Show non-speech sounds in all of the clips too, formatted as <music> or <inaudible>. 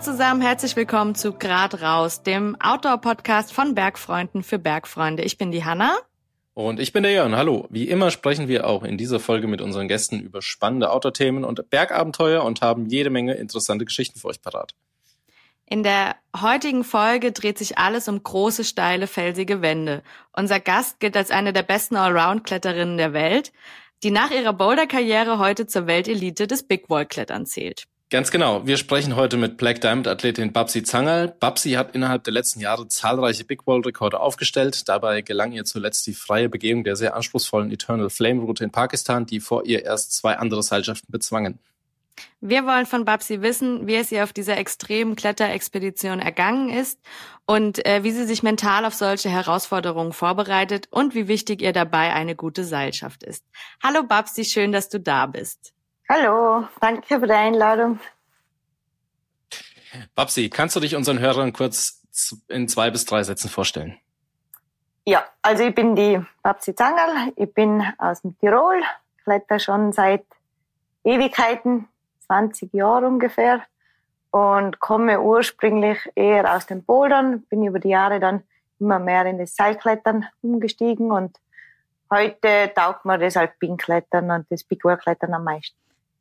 zusammen, herzlich willkommen zu Grad raus, dem Outdoor-Podcast von Bergfreunden für Bergfreunde. Ich bin die Hanna. Und ich bin der Jörn. Hallo. Wie immer sprechen wir auch in dieser Folge mit unseren Gästen über spannende Outdoor-Themen und Bergabenteuer und haben jede Menge interessante Geschichten für euch parat. In der heutigen Folge dreht sich alles um große, steile, felsige Wände. Unser Gast gilt als eine der besten Allround-Kletterinnen der Welt, die nach ihrer Boulder-Karriere heute zur Weltelite des Big Wall-Klettern zählt. Ganz genau. Wir sprechen heute mit Black Diamond Athletin Babsi Zangerl. Babsi hat innerhalb der letzten Jahre zahlreiche Big Wall Rekorde aufgestellt. Dabei gelang ihr zuletzt die freie Begehung der sehr anspruchsvollen Eternal Flame Route in Pakistan, die vor ihr erst zwei andere Seilschaften bezwangen. Wir wollen von Babsi wissen, wie es ihr auf dieser extremen Kletterexpedition ergangen ist und äh, wie sie sich mental auf solche Herausforderungen vorbereitet und wie wichtig ihr dabei eine gute Seilschaft ist. Hallo Babsi, schön, dass du da bist. Hallo, danke für die Einladung. Babsi, kannst du dich unseren Hörern kurz in zwei bis drei Sätzen vorstellen? Ja, also ich bin die Babsi Zangerl, ich bin aus dem Tirol, kletter schon seit Ewigkeiten, 20 Jahre ungefähr und komme ursprünglich eher aus den Bouldern, bin über die Jahre dann immer mehr in das Seilklettern umgestiegen und heute taugt mir das Alpinklettern und das Big Wall Klettern am meisten.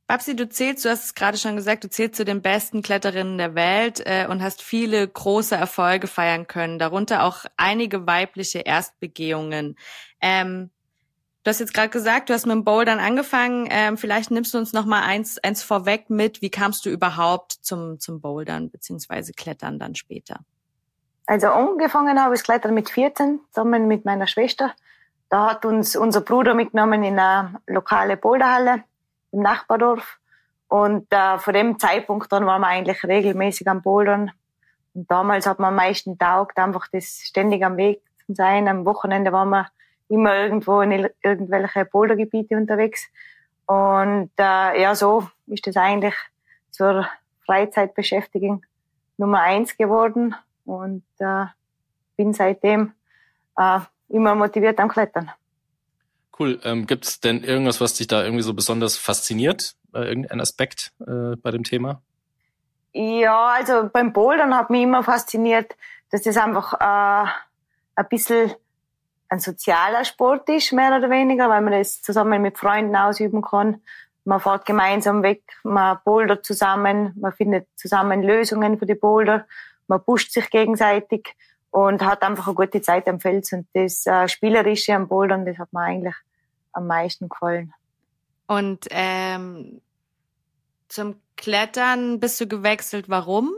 Babsi, du zählst, du hast es gerade schon gesagt, du zählst zu den besten Kletterinnen der Welt äh, und hast viele große Erfolge feiern können, darunter auch einige weibliche Erstbegehungen. Ähm, du hast jetzt gerade gesagt, du hast mit dem Bouldern angefangen. Ähm, vielleicht nimmst du uns noch mal eins, eins vorweg mit. Wie kamst du überhaupt zum, zum Bouldern beziehungsweise Klettern dann später? Also angefangen habe ich Klettern mit 14, zusammen mit meiner Schwester. Da hat uns unser Bruder mitgenommen in eine lokale Boulderhalle im Nachbardorf. Und äh, von dem Zeitpunkt dann waren wir eigentlich regelmäßig am Bouldern. Und damals hat man am meisten taugt, einfach das ständig am Weg zu sein. Am Wochenende waren wir immer irgendwo in irgendwelche Bouldergebiete unterwegs. Und äh, ja, so ist das eigentlich zur Freizeitbeschäftigung Nummer eins geworden und äh, bin seitdem äh, immer motiviert am Klettern. Cool. Ähm, Gibt es denn irgendwas, was dich da irgendwie so besonders fasziniert? Äh, irgendein Aspekt äh, bei dem Thema? Ja, also beim Bouldern hat mich immer fasziniert, dass das einfach äh, ein bisschen ein sozialer Sport ist, mehr oder weniger, weil man das zusammen mit Freunden ausüben kann. Man fährt gemeinsam weg, man bouldert zusammen, man findet zusammen Lösungen für die Boulder, man pusht sich gegenseitig und hat einfach eine gute Zeit am Fels. Und das äh, Spielerische am Bouldern, das hat mir eigentlich am meisten gefallen. Und ähm, zum Klettern bist du gewechselt. Warum?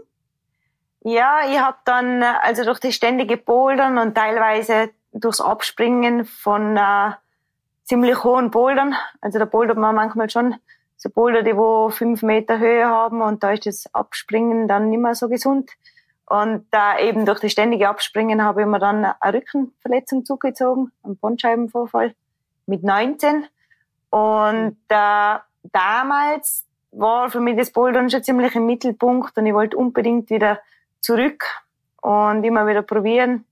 Ja, ich habe dann also durch das ständige Bouldern und teilweise durchs Abspringen von äh, ziemlich hohen Bouldern. Also da bouldert man manchmal schon so Boulder, die wo fünf Meter Höhe haben und da ist das Abspringen dann nicht mehr so gesund. Und da äh, eben durch das ständige Abspringen habe ich mir dann eine Rückenverletzung zugezogen, einen Bandscheibenvorfall mit 19. Und äh, damals war für mich das Bouldern schon ziemlich im Mittelpunkt und ich wollte unbedingt wieder zurück und immer wieder probieren.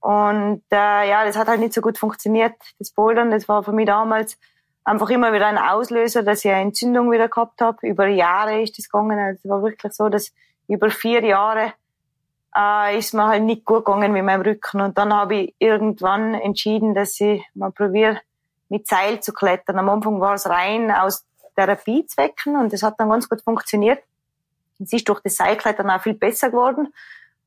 Und äh, ja, das hat halt nicht so gut funktioniert, das Bouldern. Das war für mich damals einfach immer wieder ein Auslöser, dass ich eine Entzündung wieder gehabt habe. Über Jahre ist das gegangen. Also es war wirklich so, dass über vier Jahre äh, ist mir halt nicht gut gegangen mit meinem Rücken. Und dann habe ich irgendwann entschieden, dass ich mal probiere, mit Seil zu klettern. Am Anfang war es rein aus Therapiezwecken und das hat dann ganz gut funktioniert. Es ist durch das Seilklettern auch viel besser geworden.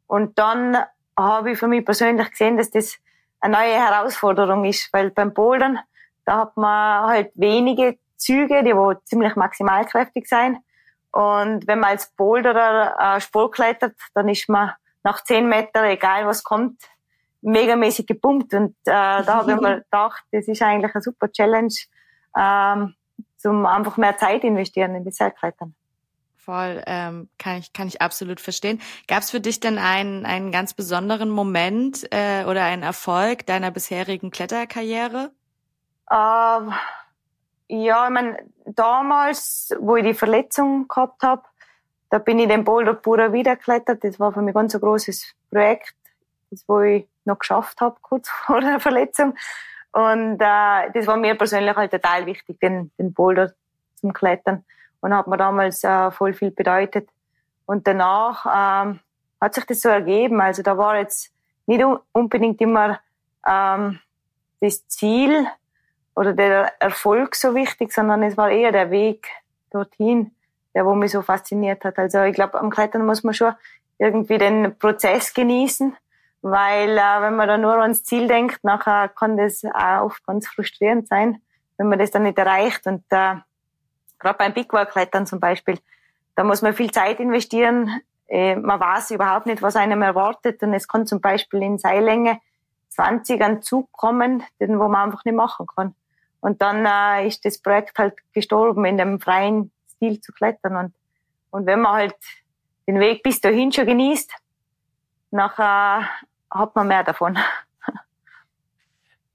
Und dann habe ich für mich persönlich gesehen, dass das eine neue Herausforderung ist, weil beim Bouldern, da hat man halt wenige Züge, die wo ziemlich maximalkräftig sein. Und wenn man als Boulderer äh, Sport klettert, dann ist man nach zehn Metern, egal was kommt, megamäßig gepumpt. Und äh, da habe ich mir <laughs> gedacht, das ist eigentlich eine super Challenge, ähm, zum einfach mehr Zeit investieren in die Seilklettern. Voll, ähm, kann ich kann ich absolut verstehen. Gab es für dich denn einen einen ganz besonderen Moment äh, oder einen Erfolg deiner bisherigen Kletterkarriere? Ähm, ja, ich meine, damals, wo ich die Verletzung gehabt habe, da bin ich den Boulder pura wieder geklettert. Das war für mich ganz ein großes Projekt, das wo ich noch geschafft habe, kurz <laughs> vor der Verletzung. Und äh, das war mir persönlich halt total wichtig, den, den Boulder zum Klettern. Und hat mir damals äh, voll viel bedeutet. Und danach ähm, hat sich das so ergeben. Also da war jetzt nicht unbedingt immer ähm, das Ziel oder der Erfolg so wichtig, sondern es war eher der Weg dorthin, der wo mich so fasziniert hat. Also ich glaube, am Klettern muss man schon irgendwie den Prozess genießen, weil äh, wenn man da nur ans Ziel denkt, nachher kann das auch oft ganz frustrierend sein, wenn man das dann nicht erreicht. Und äh, gerade beim Big Wall Klettern zum Beispiel, da muss man viel Zeit investieren. Äh, man weiß überhaupt nicht, was einem erwartet. Und es kann zum Beispiel in Seillänge 20 an Zug kommen, den wo man einfach nicht machen kann. Und dann äh, ist das Projekt halt gestorben, in dem freien Stil zu klettern. Und, und wenn man halt den Weg bis dahin schon genießt, nachher hat man mehr davon.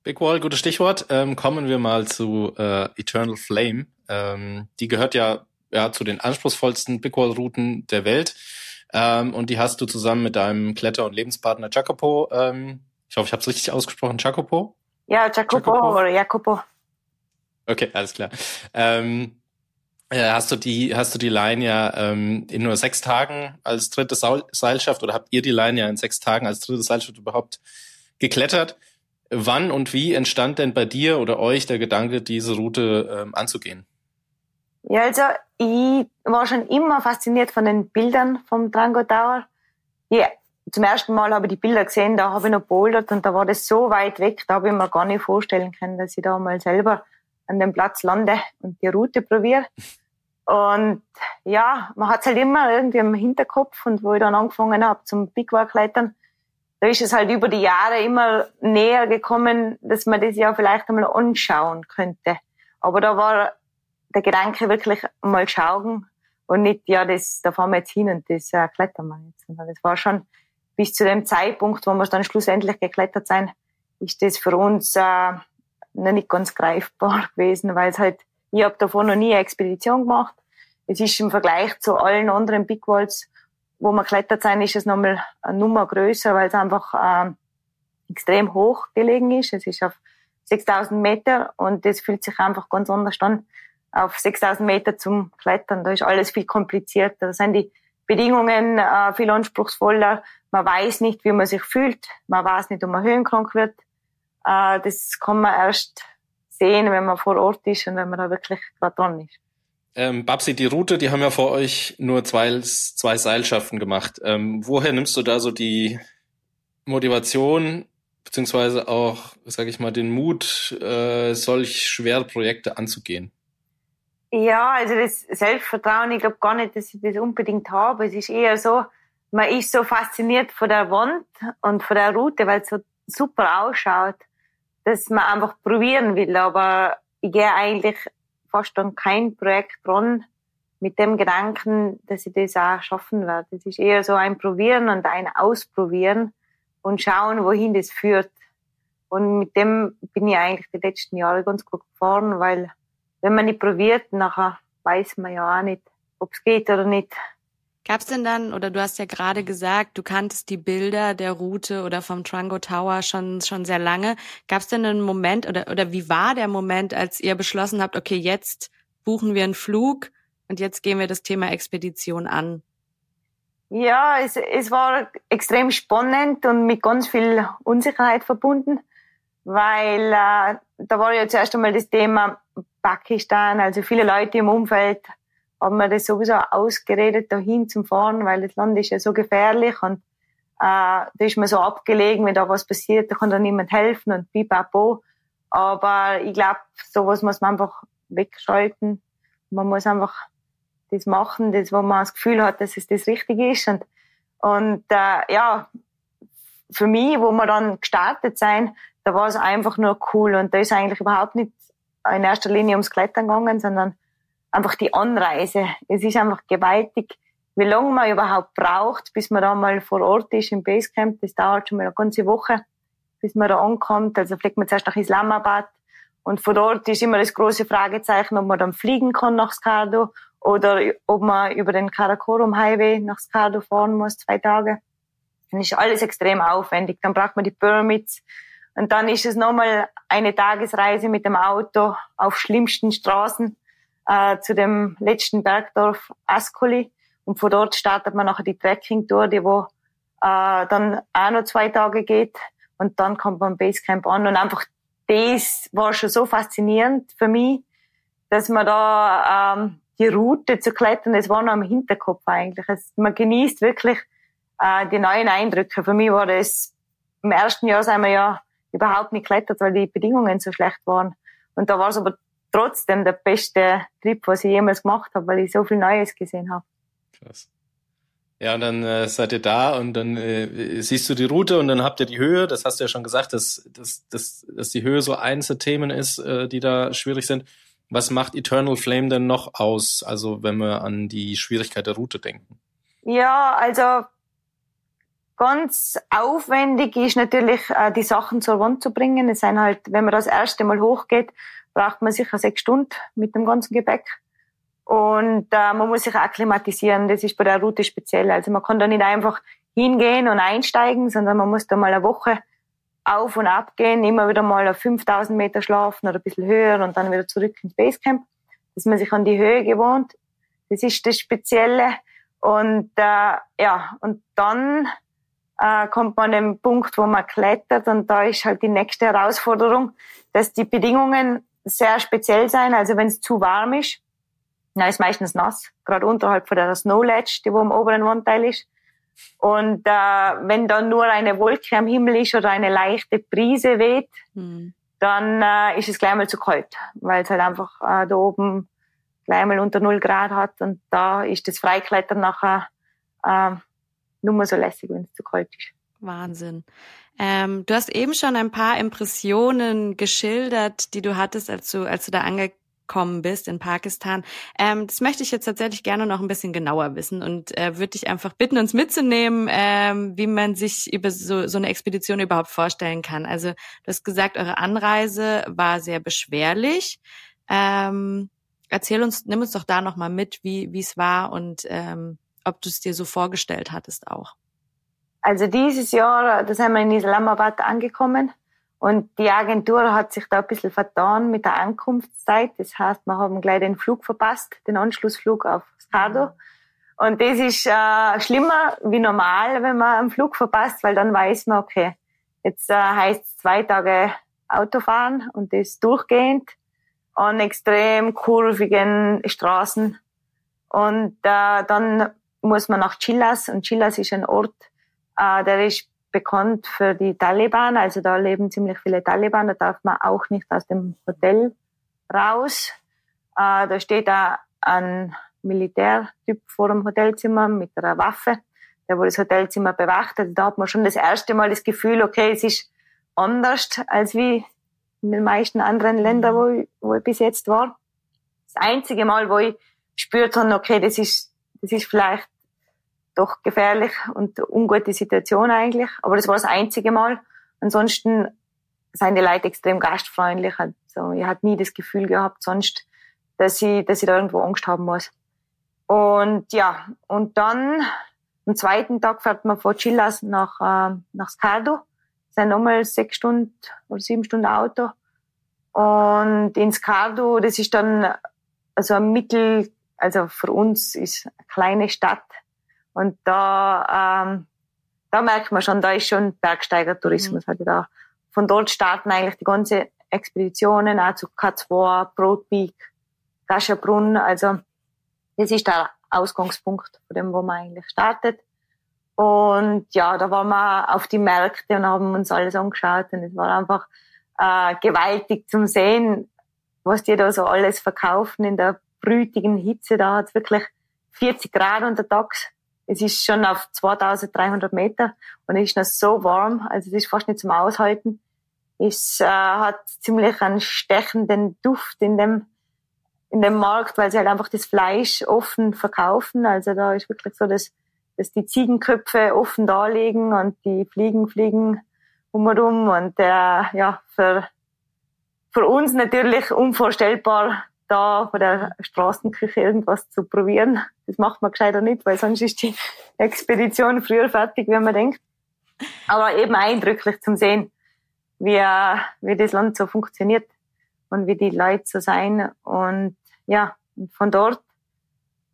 Big Wall, gutes Stichwort. Ähm, kommen wir mal zu äh, Eternal Flame. Ähm, die gehört ja, ja zu den anspruchsvollsten Big Wall-Routen der Welt. Ähm, und die hast du zusammen mit deinem Kletter- und Lebenspartner Jacopo, ähm, ich hoffe, ich habe es richtig ausgesprochen, Jacopo? Ja, Jacopo, Jacopo oder Jacopo. Okay, alles klar. Ähm, äh, hast du die, hast du die Line ja ähm, in nur sechs Tagen als dritte Seilschaft oder habt ihr die Line ja in sechs Tagen als dritte Seilschaft überhaupt geklettert? Wann und wie entstand denn bei dir oder euch der Gedanke, diese Route ähm, anzugehen? Ja, also ich war schon immer fasziniert von den Bildern vom Drango Tower. Ja, zum ersten Mal habe ich die Bilder gesehen, da habe ich noch bouldert und da war das so weit weg, da habe ich mir gar nicht vorstellen können, dass ich da mal selber an dem Platz lande und die Route probiere. Und ja, man hat es halt immer irgendwie im Hinterkopf und wo ich dann angefangen habe zum Big Walk Klettern, da ist es halt über die Jahre immer näher gekommen, dass man das ja vielleicht einmal anschauen könnte. Aber da war der Gedanke wirklich mal schauen und nicht, ja, das, da fahren wir jetzt hin und das äh, klettern wir jetzt. Sondern das war schon bis zu dem Zeitpunkt, wo wir dann schlussendlich geklettert sein, ist das für uns äh, noch nicht ganz greifbar <laughs> gewesen, weil es halt, ich habe davor noch nie eine Expedition gemacht. Es ist im Vergleich zu allen anderen Big Walls, wo man klettert sein, ist es nochmal eine Nummer größer, weil es einfach äh, extrem hoch gelegen ist. Es ist auf 6000 Meter und das fühlt sich einfach ganz anders an auf 6000 Meter zum Klettern. Da ist alles viel komplizierter. Da sind die Bedingungen äh, viel anspruchsvoller. Man weiß nicht, wie man sich fühlt. Man weiß nicht, ob man höhenkrank wird. Äh, das kann man erst sehen, wenn man vor Ort ist und wenn man da wirklich gerade dran ist. Ähm, Babsi, die Route, die haben ja vor euch nur zwei, zwei Seilschaften gemacht. Ähm, woher nimmst du da so die Motivation, beziehungsweise auch, sage ich mal, den Mut, äh, solch schwere Projekte anzugehen? Ja, also das Selbstvertrauen, ich glaube gar nicht, dass ich das unbedingt habe. Es ist eher so, man ist so fasziniert von der Wand und von der Route, weil es so super ausschaut dass man einfach probieren will. Aber ich gehe eigentlich fast an kein Projekt dran mit dem Gedanken, dass ich das auch schaffen werde. Es ist eher so ein Probieren und ein Ausprobieren und schauen, wohin das führt. Und mit dem bin ich eigentlich die letzten Jahre ganz gut gefahren, weil wenn man nicht probiert, nachher weiß man ja auch nicht, ob es geht oder nicht. Gab es denn dann, oder du hast ja gerade gesagt, du kanntest die Bilder der Route oder vom Trango Tower schon, schon sehr lange. Gab es denn einen Moment oder, oder wie war der Moment, als ihr beschlossen habt, okay, jetzt buchen wir einen Flug und jetzt gehen wir das Thema Expedition an? Ja, es, es war extrem spannend und mit ganz viel Unsicherheit verbunden, weil äh, da war ja zuerst einmal das Thema Pakistan, also viele Leute im Umfeld haben wir das sowieso ausgeredet, dahin zum Fahren, weil das Land ist ja so gefährlich und äh, da ist man so abgelegen, wenn da was passiert, da kann da niemand helfen und pipapo. Aber ich glaube, sowas muss man einfach wegschalten. Man muss einfach das machen, das, wo man das Gefühl hat, dass es das Richtige ist. Und, und äh, ja, für mich, wo wir dann gestartet sein, da war es einfach nur cool. Und da ist eigentlich überhaupt nicht in erster Linie ums Klettern gegangen, sondern einfach die Anreise. Es ist einfach gewaltig, wie lange man überhaupt braucht, bis man da mal vor Ort ist im Basecamp. Das dauert schon mal eine ganze Woche, bis man da ankommt. Also fliegt man zuerst nach Islamabad. Und vor Ort ist immer das große Fragezeichen, ob man dann fliegen kann nach Skardo oder ob man über den Karakorum Highway nach Skardo fahren muss, zwei Tage. Dann ist alles extrem aufwendig. Dann braucht man die Pyramids. Und dann ist es nochmal eine Tagesreise mit dem Auto auf schlimmsten Straßen äh, zu dem letzten Bergdorf Ascoli. Und von dort startet man nachher die Trekking-Tour, die wo äh, dann auch noch zwei Tage geht. Und dann kommt man am Basecamp an. Und einfach das war schon so faszinierend für mich, dass man da ähm, die Route zu klettern, das war noch im Hinterkopf eigentlich. Es, man genießt wirklich äh, die neuen Eindrücke. Für mich war das, im ersten Jahr sind wir ja überhaupt nicht geklettert, weil die Bedingungen so schlecht waren. Und da war es aber trotzdem der beste Trip, was ich jemals gemacht habe, weil ich so viel Neues gesehen habe. Krass. Ja, und dann äh, seid ihr da und dann äh, siehst du die Route und dann habt ihr die Höhe. Das hast du ja schon gesagt, dass, dass, dass, dass die Höhe so eins der Themen ist, äh, die da schwierig sind. Was macht Eternal Flame denn noch aus? Also wenn wir an die Schwierigkeit der Route denken. Ja, also ganz aufwendig ist natürlich äh, die Sachen zur Wand zu bringen. Es sind halt, wenn man das erste Mal hochgeht, braucht man sicher sechs Stunden mit dem ganzen Gepäck. Und äh, man muss sich akklimatisieren. Das ist bei der Route speziell. Also man kann da nicht einfach hingehen und einsteigen, sondern man muss da mal eine Woche auf und ab gehen, immer wieder mal auf 5000 Meter schlafen oder ein bisschen höher und dann wieder zurück ins Basecamp, dass man sich an die Höhe gewohnt. Das ist das Spezielle. Und äh, ja, und dann äh, kommt man an den Punkt, wo man klettert und da ist halt die nächste Herausforderung, dass die Bedingungen sehr speziell sein. Also wenn es zu warm ist, dann ist meistens nass, gerade unterhalb von der Snow Ledge, die wo im oberen Wandteil ist. Und äh, wenn dann nur eine Wolke am Himmel ist oder eine leichte Brise weht, mhm. dann äh, ist es gleich mal zu kalt, weil es halt einfach äh, da oben gleich mal unter null Grad hat und da ist das Freiklettern nachher äh, nur mal so lässig, wenn es zu kalt ist. Wahnsinn. Ähm, du hast eben schon ein paar Impressionen geschildert, die du hattest, als du, als du da ange gekommen bist in Pakistan. Ähm, das möchte ich jetzt tatsächlich gerne noch ein bisschen genauer wissen und äh, würde dich einfach bitten, uns mitzunehmen, ähm, wie man sich über so, so eine Expedition überhaupt vorstellen kann. Also du hast gesagt, eure Anreise war sehr beschwerlich. Ähm, erzähl uns, nimm uns doch da noch mal mit, wie wie es war und ähm, ob du es dir so vorgestellt hattest auch. Also dieses Jahr, da sind wir in Islamabad angekommen und die Agentur hat sich da ein bisschen vertan mit der Ankunftszeit. Das heißt, wir haben gleich den Flug verpasst, den Anschlussflug auf Skado. Und das ist äh, schlimmer wie normal, wenn man einen Flug verpasst, weil dann weiß man, okay, jetzt äh, heißt es zwei Tage Autofahren und das durchgehend an extrem kurvigen Straßen. Und äh, dann muss man nach Chillas und Chillas ist ein Ort, äh, der ist bekannt für die Taliban. Also da leben ziemlich viele Taliban. Da darf man auch nicht aus dem Hotel raus. Äh, da steht da ein Militärtyp vor dem Hotelzimmer mit einer Waffe, der wo das Hotelzimmer bewacht. Also da hat man schon das erste Mal das Gefühl, okay, es ist anders als wie in den meisten anderen Ländern, wo ich, wo ich bis jetzt war. Das einzige Mal, wo ich spürt habe, okay, das ist, das ist vielleicht doch gefährlich und ungute Situation eigentlich. Aber das war das einzige Mal. Ansonsten sind die Leute extrem gastfreundlich. Also ich hatte nie das Gefühl gehabt sonst, dass ich, dass ich da irgendwo Angst haben muss. Und ja, und dann am zweiten Tag fährt man von Chillas nach, äh, nach Scardo. Das sind nochmal sechs Stunden oder sieben Stunden Auto. Und in Scardo, das ist dann also ein Mittel, also für uns ist eine kleine Stadt, und da, ähm, da merkt man schon, da ist schon Bergsteigertourismus. Mhm. Also da, von dort starten eigentlich die ganze Expeditionen, auch zu K2, Brotpeak, Gascherbrunn. Also, das ist der Ausgangspunkt, von dem, wo man eigentlich startet. Und ja, da waren wir auf die Märkte und haben uns alles angeschaut und es war einfach äh, gewaltig zum Sehen, was die da so alles verkaufen in der brütigen Hitze. Da hat es wirklich 40 Grad untertags es ist schon auf 2300 Meter und es ist noch so warm, also es ist fast nicht zum Aushalten. Es äh, hat ziemlich einen stechenden Duft in dem, in dem Markt, weil sie halt einfach das Fleisch offen verkaufen. Also da ist wirklich so, dass, dass die Ziegenköpfe offen da liegen und die Fliegen fliegen um und um und äh, ja, für, für uns natürlich unvorstellbar, da bei der Straßenküche irgendwas zu probieren. Das macht man gescheiter nicht, weil sonst ist die Expedition früher fertig, wie man denkt. Aber eben eindrücklich zum Sehen, wie, wie das Land so funktioniert und wie die Leute so sein. Und ja, von dort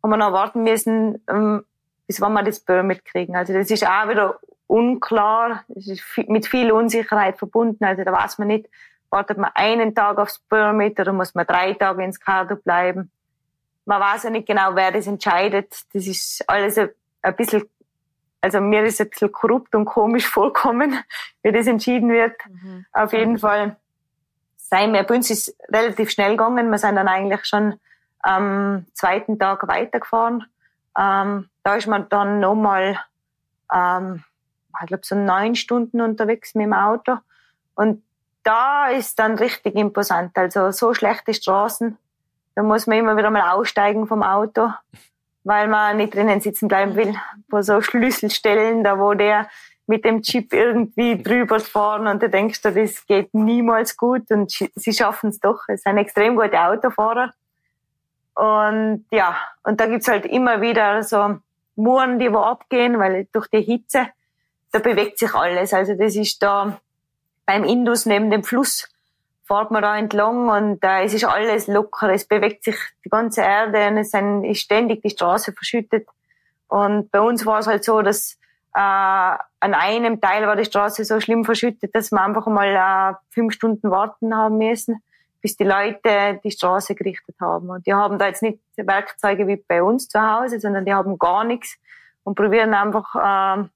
haben wir noch warten müssen, ähm, bis wann wir das Permit kriegen. Also das ist auch wieder unklar, es ist mit viel Unsicherheit verbunden. Also da weiß man nicht, wartet man einen Tag aufs Permit oder muss man drei Tage ins Kader bleiben. Man weiß ja nicht genau, wer das entscheidet. Das ist alles ein, ein bisschen, also mir ist ein bisschen korrupt und komisch <laughs> vorkommen, wie das entschieden wird. Mhm. Auf jeden Fall sein bei uns ist relativ schnell gegangen. Wir sind dann eigentlich schon am zweiten Tag weitergefahren. Ähm, da ist man dann nochmal, ähm, ich glaube, so neun Stunden unterwegs mit dem Auto. Und da ist dann richtig imposant. Also so schlechte Straßen, da muss man immer wieder mal aussteigen vom Auto, weil man nicht drinnen sitzen bleiben will. Vor so Schlüsselstellen, da wo der mit dem Chip irgendwie drüber fahren und du denkst das geht niemals gut und sie schaffen es doch. Es sind extrem gute Autofahrer. Und ja, und da gibt's halt immer wieder so Muren, die wo abgehen, weil durch die Hitze, da bewegt sich alles. Also das ist da beim Indus neben dem Fluss fährt man da entlang und äh, es ist alles locker, es bewegt sich die ganze Erde und es ist ständig die Straße verschüttet. Und bei uns war es halt so, dass äh, an einem Teil war die Straße so schlimm verschüttet, dass wir einfach mal äh, fünf Stunden warten haben müssen, bis die Leute die Straße gerichtet haben. Und die haben da jetzt nicht Werkzeuge wie bei uns zu Hause, sondern die haben gar nichts und probieren einfach äh,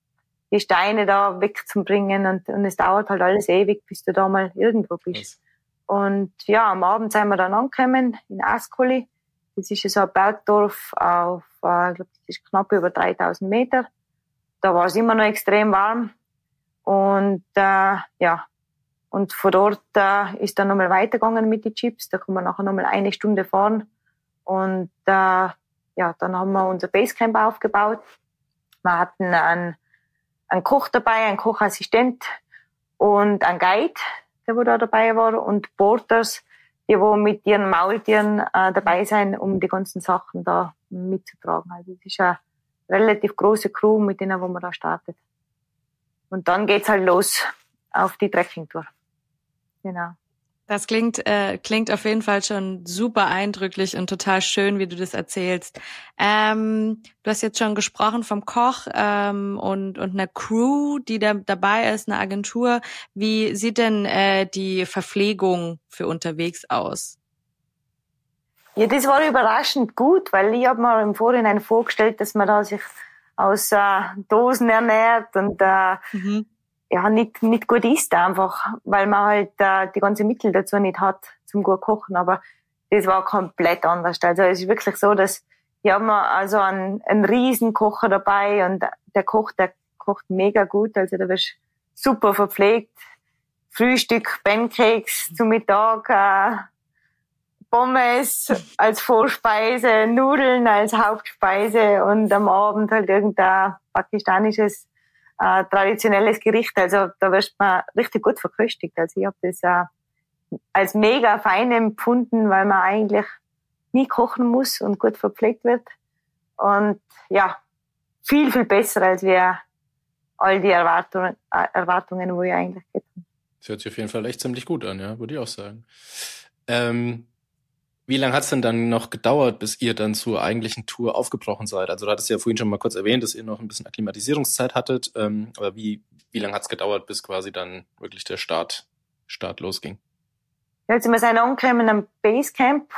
die Steine da wegzubringen und, und es dauert halt alles ewig, bis du da mal irgendwo bist. Was? Und ja, am Abend sind wir dann angekommen in Askoli. Das ist so ein Bergdorf auf, äh, ich glaube, das ist knapp über 3000 Meter. Da war es immer noch extrem warm. Und äh, ja, und von dort äh, ist dann nochmal weitergegangen mit den Chips. Da kann man nachher nochmal eine Stunde fahren. Und äh, ja, dann haben wir unser Basecamp aufgebaut. Wir hatten einen ein Koch dabei, ein Kochassistent und ein Guide, der wo da dabei war und Porters, die wo mit ihren Maultieren äh, dabei sein, um die ganzen Sachen da mitzutragen. Also es ist eine relativ große Crew, mit denen wo man da startet. Und dann geht's halt los auf die Trekkingtour. Genau. Das klingt, äh, klingt auf jeden Fall schon super eindrücklich und total schön, wie du das erzählst. Ähm, du hast jetzt schon gesprochen vom Koch ähm, und, und einer Crew, die da dabei ist, eine Agentur. Wie sieht denn äh, die Verpflegung für unterwegs aus? Ja, das war überraschend gut, weil ich habe mir im Vorhinein vorgestellt, dass man da sich aus äh, Dosen ernährt und äh, mhm ja, nicht, nicht gut isst einfach, weil man halt äh, die ganzen Mittel dazu nicht hat zum gut kochen. Aber das war komplett anders. Also es ist wirklich so, dass wir haben also einen, einen riesen Kocher dabei und der Koch, der kocht mega gut. Also da wirst super verpflegt. Frühstück, Pancakes zum Mittag, äh, Pommes als Vorspeise, Nudeln als Hauptspeise und am Abend halt irgendein pakistanisches äh, traditionelles Gericht. Also da wirst man richtig gut verköstigt. Also ich habe das äh, als mega fein empfunden, weil man eigentlich nie kochen muss und gut verpflegt wird. Und ja, viel, viel besser als wir all die Erwartungen, äh, Erwartungen wo ich eigentlich hätten. Das hört sich auf jeden Fall echt ziemlich gut an, ja, würde ich auch sagen. Ähm, wie lange hat es denn dann noch gedauert, bis ihr dann zur eigentlichen Tour aufgebrochen seid? Also du hattest ja vorhin schon mal kurz erwähnt, dass ihr noch ein bisschen Akklimatisierungszeit hattet. Ähm, aber wie, wie lange hat es gedauert, bis quasi dann wirklich der Start, Start losging? Ja, also wir sind angekommen am Basecamp.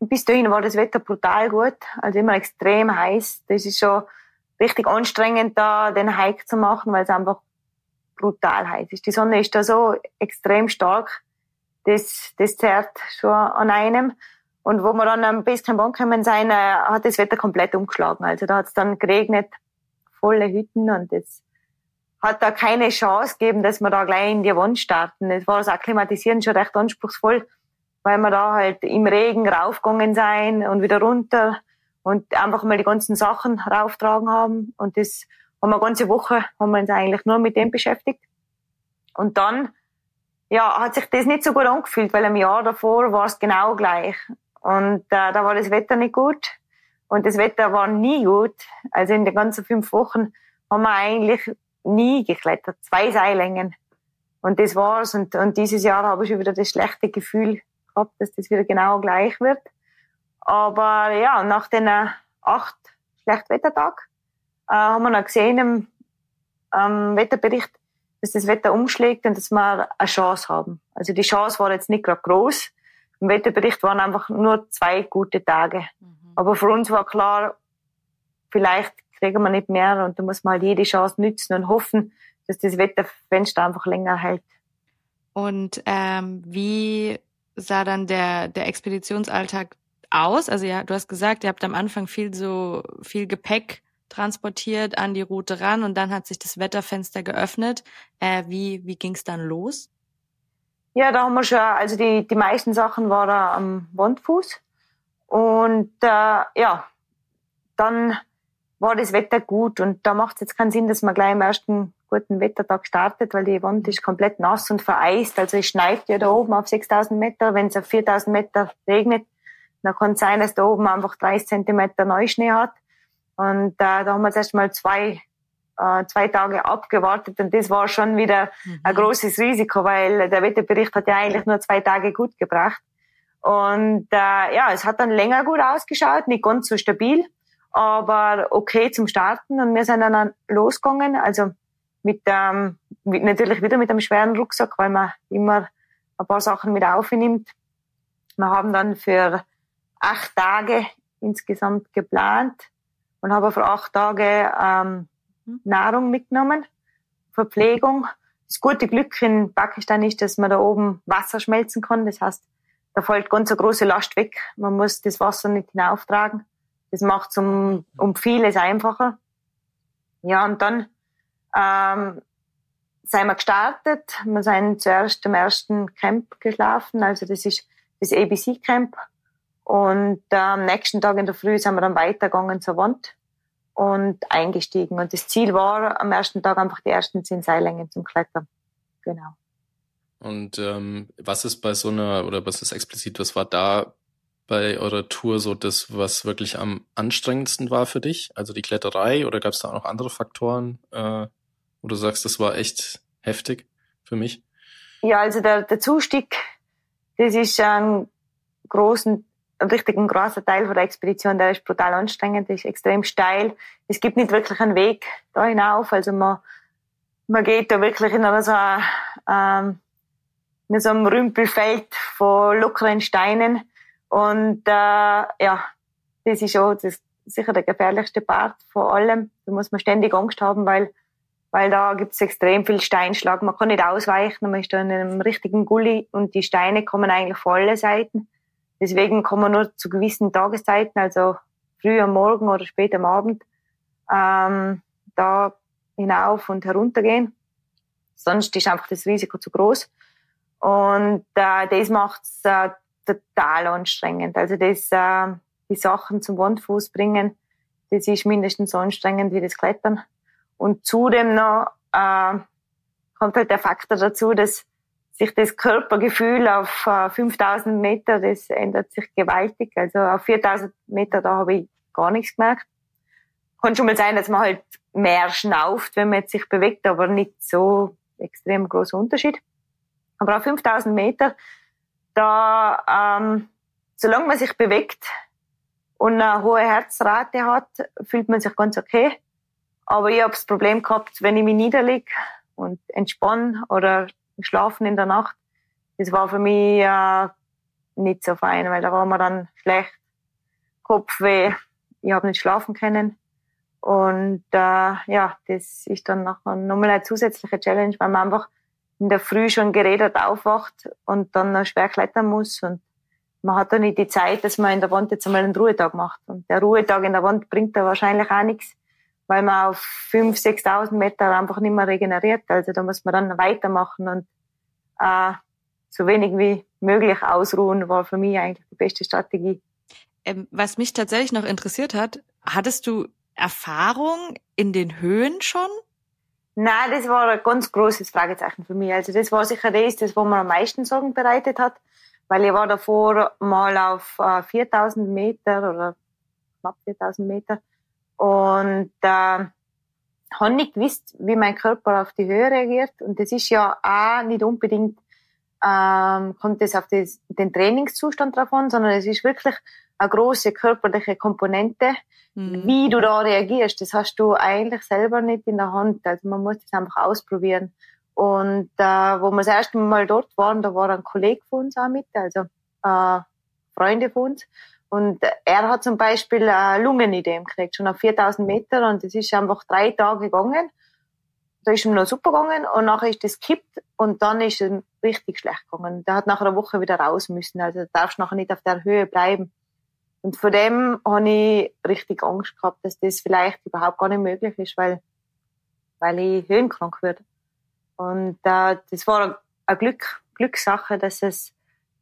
Bis dahin war das Wetter brutal gut, also immer extrem heiß. Das ist schon richtig anstrengend, da den Hike zu machen, weil es einfach brutal heiß ist. Die Sonne ist da so extrem stark, das, das zerrt schon an einem. Und wo wir dann am Basecamp angekommen sind, äh, hat das Wetter komplett umgeschlagen. Also da hat es dann geregnet, volle Hütten und es hat da keine Chance gegeben, dass wir da gleich in die Wand starten. Es war das Akklimatisieren schon recht anspruchsvoll, weil wir da halt im Regen raufgegangen sein und wieder runter und einfach mal die ganzen Sachen rauftragen haben. Und das haben wir ganze Woche, haben wir uns eigentlich nur mit dem beschäftigt. Und dann, ja, hat sich das nicht so gut angefühlt, weil im Jahr davor war es genau gleich. Und äh, da war das Wetter nicht gut. Und das Wetter war nie gut. Also in den ganzen fünf Wochen haben wir eigentlich nie geklettert. Zwei Seillängen. Und das war's. Und, und dieses Jahr habe ich schon wieder das schlechte Gefühl gehabt, dass das wieder genau gleich wird. Aber ja, nach den acht Schlechtwettertage. Äh, haben wir noch gesehen im ähm, Wetterbericht, dass das Wetter umschlägt und dass wir eine Chance haben. Also die Chance war jetzt nicht gerade groß. Im Wetterbericht waren einfach nur zwei gute Tage. Mhm. Aber für uns war klar, vielleicht kriegen wir nicht mehr und da muss man halt jede Chance nützen und hoffen, dass das Wetterfenster einfach länger hält. Und ähm, wie sah dann der, der Expeditionsalltag aus? Also ja, du hast gesagt, ihr habt am Anfang viel so viel Gepäck transportiert an die Route ran und dann hat sich das Wetterfenster geöffnet. Äh, wie wie ging es dann los? Ja, da haben wir schon, also die, die meisten Sachen waren am Wandfuß. Und äh, ja, dann war das Wetter gut und da macht es jetzt keinen Sinn, dass man gleich am ersten guten Wettertag startet, weil die Wand ist komplett nass und vereist. Also es schneit ja da oben auf 6000 Meter. Wenn es auf 4000 Meter regnet, dann kann es sein, dass da oben einfach 30 Zentimeter Neuschnee hat. Und äh, da haben wir jetzt erst mal zwei, äh, zwei Tage abgewartet und das war schon wieder mhm. ein großes Risiko, weil der Wetterbericht hat ja eigentlich nur zwei Tage gut gebracht. Und äh, ja, es hat dann länger gut ausgeschaut, nicht ganz so stabil, aber okay zum Starten. Und wir sind dann losgegangen. Also mit, ähm, mit natürlich wieder mit einem schweren Rucksack, weil man immer ein paar Sachen mit aufnimmt. Wir haben dann für acht Tage insgesamt geplant und haben für acht Tage ähm, Nahrung mitgenommen, Verpflegung. Das gute Glück in Pakistan ist, dass man da oben Wasser schmelzen kann. Das heißt, da fällt ganz eine große Last weg. Man muss das Wasser nicht hinauftragen. Das macht es um, um vieles einfacher. Ja, und dann ähm, sind wir gestartet. Wir sind zuerst im ersten Camp geschlafen, also das ist das ABC Camp. Und äh, am nächsten Tag in der Früh sind wir dann weitergegangen zur Wand und eingestiegen. Und das Ziel war am ersten Tag einfach die ersten zehn Seillängen zum Klettern. Genau. Und ähm, was ist bei so einer, oder was ist explizit, was war da bei eurer Tour so das, was wirklich am anstrengendsten war für dich? Also die Kletterei oder gab es da auch noch andere Faktoren, äh, wo du sagst, das war echt heftig für mich? Ja, also der, der Zustieg, das ist ein großen, ein richtig ein großer Teil von der Expedition, der ist brutal anstrengend, der ist extrem steil. Es gibt nicht wirklich einen Weg da hinauf, also man, man geht da wirklich in einer so, ähm, in so einem Rümpelfeld von lockeren Steinen und äh, ja, das ist auch das, sicher der gefährlichste Part von allem. Da muss man ständig Angst haben, weil weil da gibt's extrem viel Steinschlag. Man kann nicht ausweichen, man ist da in einem richtigen Gully und die Steine kommen eigentlich von allen Seiten. Deswegen kann man nur zu gewissen Tageszeiten, also früh am Morgen oder spät am Abend, ähm, da hinauf und herunter gehen. Sonst ist einfach das Risiko zu groß. Und äh, das macht's äh, total anstrengend. Also das, äh, die Sachen zum Wandfuß bringen, das ist mindestens so anstrengend wie das Klettern. Und zudem noch äh, kommt halt der Faktor dazu, dass sich das Körpergefühl auf äh, 5000 Meter, das ändert sich gewaltig. Also auf 4000 Meter, da habe ich gar nichts gemerkt. Kann schon mal sein, dass man halt mehr schnauft, wenn man sich bewegt, aber nicht so extrem großer Unterschied. Aber auf 5000 Meter, da, ähm, solange man sich bewegt und eine hohe Herzrate hat, fühlt man sich ganz okay. Aber ich habe das Problem gehabt, wenn ich mich niederlege und entspanne oder schlafen in der Nacht, das war für mich äh, nicht so fein, weil da war mir dann schlecht, Kopfweh, ich habe nicht schlafen können. Und äh, ja, das ist dann nachher nochmal eine zusätzliche Challenge, weil man einfach in der Früh schon geredet aufwacht und dann noch schwer klettern muss. Und man hat dann nicht die Zeit, dass man in der Wand jetzt einmal einen Ruhetag macht. Und der Ruhetag in der Wand bringt da wahrscheinlich auch nichts, weil man auf 5.000, 6.000 Meter einfach nicht mehr regeneriert. Also da muss man dann weitermachen und äh, so wenig wie möglich ausruhen, war für mich eigentlich die beste Strategie. Ähm, was mich tatsächlich noch interessiert hat, hattest du Erfahrung in den Höhen schon? Nein, das war ein ganz großes Fragezeichen für mich. Also das war sicher das, das was mir am meisten Sorgen bereitet hat, weil ich war davor mal auf äh, 4000 Meter oder knapp 4000 Meter und äh, habe nicht gewusst, wie mein Körper auf die Höhe reagiert. Und das ist ja auch nicht unbedingt ähm, kommt es auf das, den Trainingszustand drauf an, sondern es ist wirklich eine große körperliche Komponente. Mhm. Wie du da reagierst, das hast du eigentlich selber nicht in der Hand. Also man muss das einfach ausprobieren. Und äh, wo wir das erste Mal dort waren, da war ein Kollege von uns auch mit, also äh, Freunde von uns. Und er hat zum Beispiel eine Lungenidee gekriegt, schon auf 4000 Meter. Und das ist einfach drei Tage gegangen. Da ist ihm noch super gegangen. Und nachher ist das gekippt. Und dann ist es richtig schlecht gegangen. Der hat nach einer Woche wieder raus müssen. Also darfst nachher nicht auf der Höhe bleiben. Und von dem habe ich richtig Angst gehabt, dass das vielleicht überhaupt gar nicht möglich ist, weil, weil ich höhenkrank werde. Und äh, das war eine Glück, Glückssache, dass es,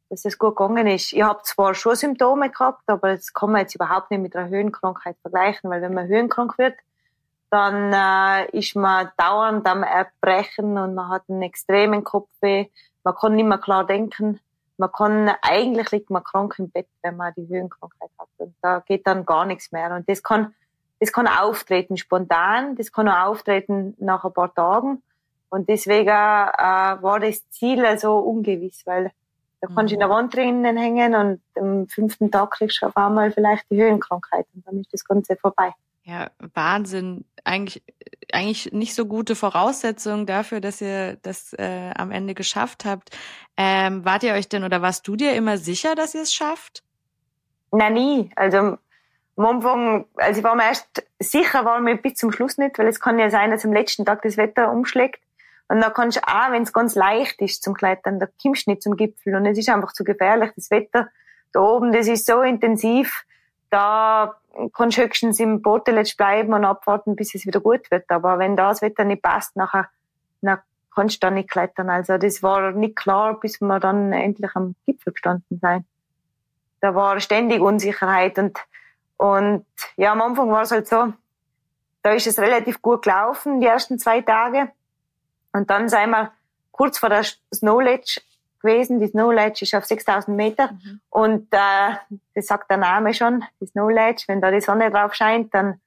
dass es gut gegangen ist. Ich habe zwar schon Symptome gehabt, aber das kann man jetzt überhaupt nicht mit einer Höhenkrankheit vergleichen, weil wenn man höhenkrank wird, dann äh, ist man dauernd am Erbrechen und man hat einen extremen Kopfweh. Man kann nicht mehr klar denken. Man kann, eigentlich liegt man krank im Bett, wenn man die Höhenkrankheit hat. Und da geht dann gar nichts mehr. Und das kann, das kann auftreten spontan, das kann auch auftreten nach ein paar Tagen. Und deswegen äh, war das Ziel so ungewiss, weil da kannst du in der mhm. Wand drinnen hängen und am fünften Tag kriegst du auf einmal vielleicht die Höhenkrankheit und dann ist das Ganze vorbei. Ja, Wahnsinn. Eigentlich, eigentlich nicht so gute Voraussetzungen dafür, dass ihr das äh, am Ende geschafft habt. Ähm, wart ihr euch denn oder warst du dir immer sicher, dass ihr es schafft? Nein, nie. Also am Anfang, also ich war mir erst sicher, war mir bis zum Schluss nicht, weil es kann ja sein, dass am letzten Tag das Wetter umschlägt. Und da kannst du auch, wenn es ganz leicht ist zum Klettern, da kommst du nicht zum Gipfel. Und es ist einfach zu gefährlich. Das Wetter da oben, das ist so intensiv, da kannst du höchstens im Botelitsch bleiben und abwarten, bis es wieder gut wird. Aber wenn das Wetter nicht passt, nachher, dann kannst du da nicht klettern. Also das war nicht klar, bis wir dann endlich am Gipfel gestanden sind. Da war ständig Unsicherheit und, und ja, am Anfang war es halt so, da ist es relativ gut gelaufen, die ersten zwei Tage. Und dann sind wir kurz vor der Snow Ledge gewesen. Die Snow Ledge ist auf 6000 Meter. Mhm. Und äh, das sagt der Name schon, die Snow Ledge. Wenn da die Sonne drauf scheint, dann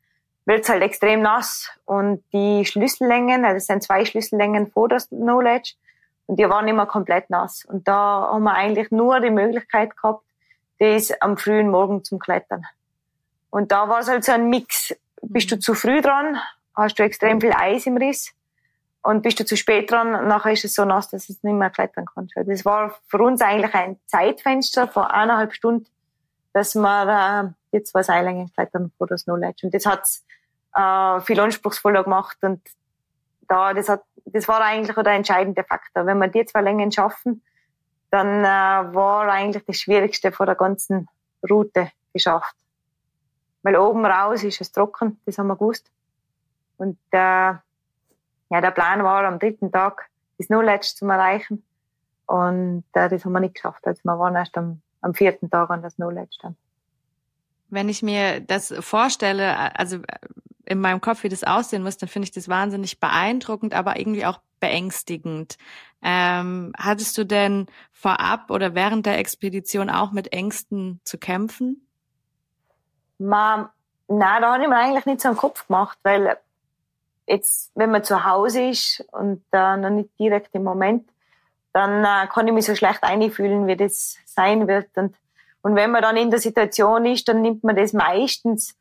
wird's halt extrem nass. Und die Schlüssellängen, also es sind zwei Schlüssellängen vor der Snow Ledge, und die waren immer komplett nass. Und da haben wir eigentlich nur die Möglichkeit gehabt, das am frühen Morgen zum Klettern. Und da war es halt so ein Mix. Bist du mhm. zu früh dran, hast du extrem viel Eis im Riss und bist du zu spät dran, nachher ist es so nass, dass du nicht mehr klettern kannst. Das war für uns eigentlich ein Zeitfenster von eineinhalb Stunden, dass wir äh, die zwei Seillängen klettern vor das Ledge. Und das hat's äh, viel anspruchsvoller gemacht und da, das hat, das war eigentlich der entscheidende Faktor. Wenn wir die zwei Längen schaffen, dann äh, war eigentlich das Schwierigste vor der ganzen Route geschafft. Weil oben raus ist es trocken, das haben wir gewusst. Und äh, ja, der Plan war, am dritten Tag das Null-Edge zu erreichen. Und äh, das haben wir nicht geschafft. Also wir waren erst am, am vierten Tag an das dann. Wenn ich mir das vorstelle, also in meinem Kopf, wie das aussehen muss, dann finde ich das wahnsinnig beeindruckend, aber irgendwie auch beängstigend. Ähm, hattest du denn vorab oder während der Expedition auch mit Ängsten zu kämpfen? Ma, nein, da habe ich mir eigentlich nicht so einen Kopf gemacht, weil Jetzt, wenn man zu Hause ist und äh, noch nicht direkt im Moment, dann äh, kann ich mich so schlecht einfühlen, wie das sein wird. Und, und wenn man dann in der Situation ist, dann nimmt man das meistens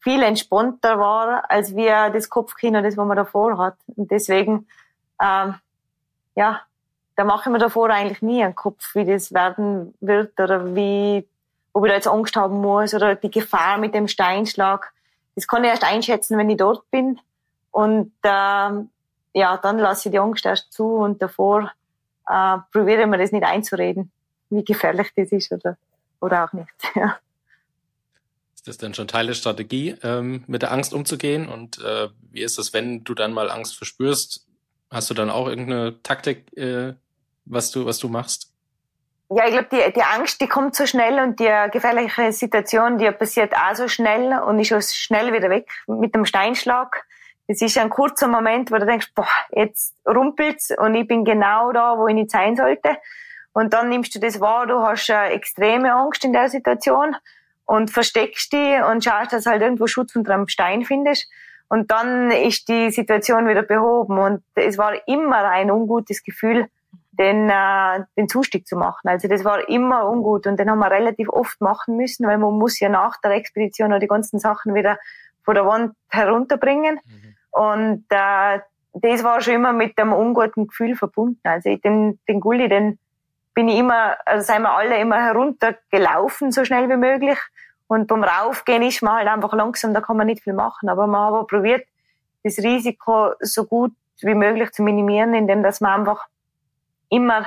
viel entspannter wahr, als wie das Kopfkino, das, was man davor hat. Und deswegen, ähm, ja, da mache ich mir davor eigentlich nie einen Kopf, wie das werden wird oder wie, ob ich da jetzt Angst haben muss oder die Gefahr mit dem Steinschlag. Das kann ich erst einschätzen, wenn ich dort bin. Und ähm, ja, dann lasse ich die Angst erst zu und davor äh, probiere mir das nicht einzureden, wie gefährlich das ist oder, oder auch nicht. <laughs> Ja. Ist das denn schon Teil der Strategie, ähm, mit der Angst umzugehen? Und äh, wie ist es, wenn du dann mal Angst verspürst? Hast du dann auch irgendeine Taktik, äh, was du, was du machst? Ja, ich glaube, die, die Angst, die kommt so schnell und die gefährliche Situation, die passiert auch so schnell und ist auch schnell wieder weg mit dem Steinschlag es ist ein kurzer Moment, wo du denkst, boah, jetzt rumpelt's und ich bin genau da, wo ich nicht sein sollte. Und dann nimmst du das wahr, du hast eine extreme Angst in der Situation und versteckst die und schaust, dass du halt irgendwo Schutz unter einem Stein findest. Und dann ist die Situation wieder behoben. Und es war immer ein ungutes Gefühl, den, äh, den Zustieg zu machen. Also das war immer ungut und den haben wir relativ oft machen müssen, weil man muss ja nach der Expedition noch die ganzen Sachen wieder von der Wand herunterbringen. Mhm. Und äh, das war schon immer mit einem unguten Gefühl verbunden. Also den, den Gulli, den bin ich immer, also sind wir alle immer heruntergelaufen, so schnell wie möglich. Und beim Raufgehen ist man halt einfach langsam, da kann man nicht viel machen. Aber man hat probiert, das Risiko so gut wie möglich zu minimieren, indem dass man einfach immer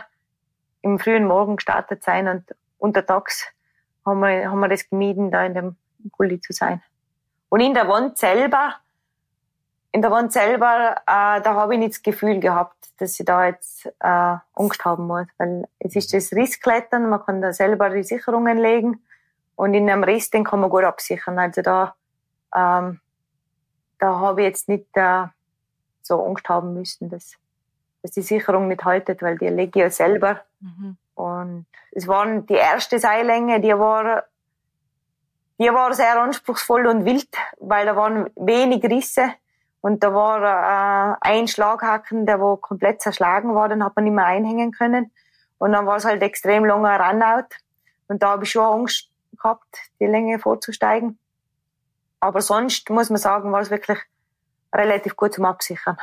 im frühen Morgen gestartet sein und untertags haben wir, haben wir das gemieden, da in dem Gully zu sein. Und in der Wand selber, in der Wand selber, äh, da habe ich nicht das Gefühl gehabt, dass ich da jetzt äh, Angst haben muss, weil es ist das Rissklettern, man kann da selber die Sicherungen legen und in einem Riss, den kann man gut absichern. Also da, ähm, da habe ich jetzt nicht äh, so Angst haben müssen, dass, dass die Sicherung nicht haltet, weil die lege ich ja selber. Mhm. Und es waren die erste Seillänge, die war, die war sehr anspruchsvoll und wild, weil da waren wenig Risse und da war äh, ein Schlaghaken, der wo komplett zerschlagen war, den hat man nicht mehr einhängen können. Und dann war es halt extrem langer Runout. Und da habe ich schon Angst gehabt, die Länge vorzusteigen. Aber sonst muss man sagen, war es wirklich relativ gut zum Absichern.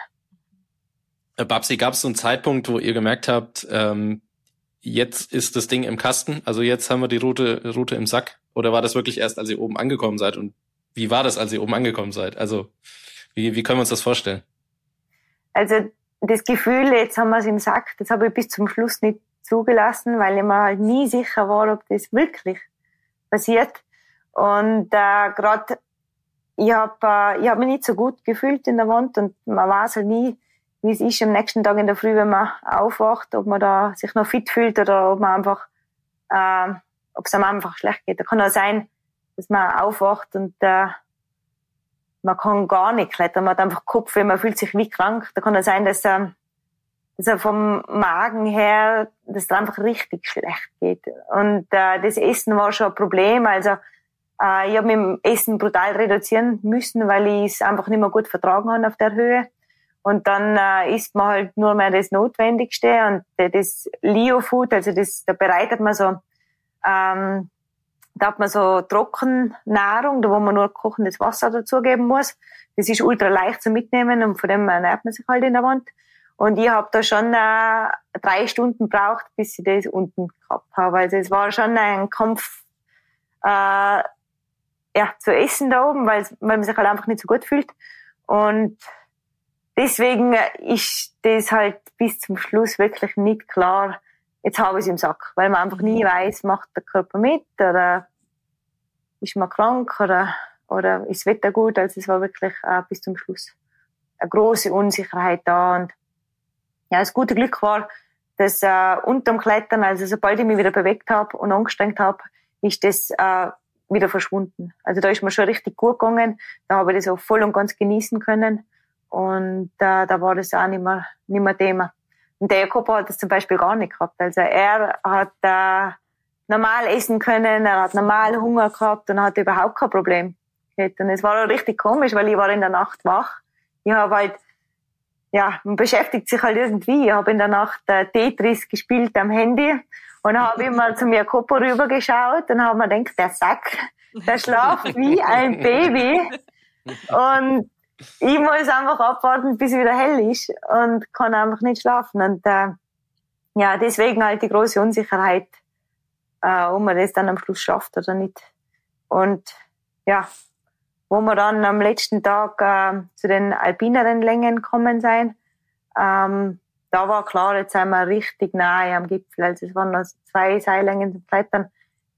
Äh, Babsi, gab es so einen Zeitpunkt, wo ihr gemerkt habt, ähm, jetzt ist das Ding im Kasten, also jetzt haben wir die Route, Route im Sack? Oder war das wirklich erst, als ihr oben angekommen seid? Und wie war das, als ihr oben angekommen seid? Also wie, wie können wir uns das vorstellen? Also das Gefühl, jetzt haben wir es im Sack, das habe ich bis zum Schluss nicht zugelassen, weil ich mir halt nie sicher war, ob das wirklich passiert. Und äh, gerade ich habe äh, ich hab mich nicht so gut gefühlt in der Wand und man weiß halt nie, wie es ist am nächsten Tag in der Früh, wenn man aufwacht, ob man da sich noch fit fühlt oder ob man einfach, äh, ob es einem einfach schlecht geht. Da kann auch sein, dass man aufwacht und äh, man kann gar nicht klettern, man hat einfach Kopf, man fühlt sich wie krank. Da kann auch sein, dass, äh, dass er vom Magen her, dass es einfach richtig schlecht geht. Und äh, das Essen war schon ein Problem. Also äh, ich habe dem Essen brutal reduzieren müssen, weil ich es einfach nicht mehr gut vertragen habe auf der Höhe. Und dann äh, isst man halt nur mehr das Notwendigste und äh, das Leo-Food, also das, da bereitet man so, ähm, da hat man so Trockennahrung, da wo man nur kochendes Wasser dazugeben muss. Das ist ultra leicht zu mitnehmen und von dem ernährt man sich halt in der Wand. Und ich habe da schon äh, drei Stunden braucht, bis ich das unten gehabt habe. Also es war schon ein Kampf, äh, ja, zu essen da oben, weil man sich halt einfach nicht so gut fühlt. Und deswegen ist das halt bis zum Schluss wirklich nicht klar, jetzt habe ich es im Sack, weil man einfach nie weiß, macht der Körper mit oder ist man krank oder, oder ist das Wetter gut. Also es war wirklich äh, bis zum Schluss eine große Unsicherheit da und ja, das gute Glück war, dass äh, unterm Klettern, also sobald ich mich wieder bewegt habe und angestrengt habe, ist das äh, wieder verschwunden. Also da ist mir schon richtig gut gegangen. Da habe ich das auch voll und ganz genießen können. Und äh, da war das auch nicht mehr, nicht mehr Thema. Und der Jakob hat das zum Beispiel gar nicht gehabt. Also er hat äh, normal essen können, er hat normal Hunger gehabt und hat überhaupt kein Problem gehabt. Und es war auch richtig komisch, weil ich war in der Nacht wach. Ich habe halt, ja, man beschäftigt sich halt irgendwie. Ich habe in der Nacht äh, Tetris gespielt am Handy und habe immer zu mir Kopo rübergeschaut und habe mir gedacht, der Sack, der schlaft wie ein Baby. <laughs> Und ich muss einfach abwarten, bis es wieder hell ist und kann einfach nicht schlafen. Und äh, ja, deswegen halt die große Unsicherheit, äh, ob man das dann am Schluss schafft oder nicht. Und ja, wo wir dann am letzten Tag äh, zu den alpineren Längen kommen sein, ähm, da war klar, jetzt sind wir richtig nahe am Gipfel. Also es waren noch zwei Seillängen zum Klettern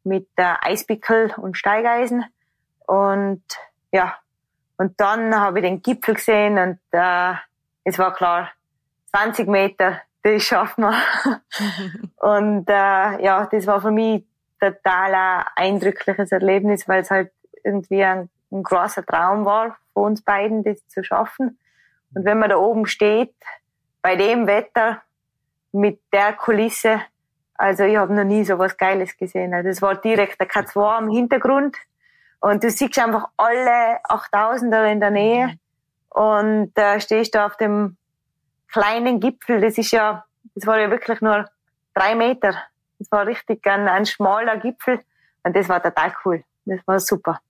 mit äh, Eispickel und Steigeisen. Und ja, und dann habe ich den Gipfel gesehen und äh, es war klar, 20 Meter, das schaffen wir. <laughs> und äh, ja, das war für mich total ein eindrückliches Erlebnis, weil es halt irgendwie ein, ein großer Traum war für uns beiden, das zu schaffen. Und wenn man da oben steht, bei dem Wetter, mit der Kulisse, also ich habe noch nie so was Geiles gesehen. Also es war direkt der K2 am Hintergrund und du siehst einfach alle 8000er in der Nähe und äh, stehst da auf dem kleinen Gipfel. Das ist ja das war ja wirklich nur drei Meter. Das war richtig ein, ein schmaler Gipfel und das war total cool. Das war super.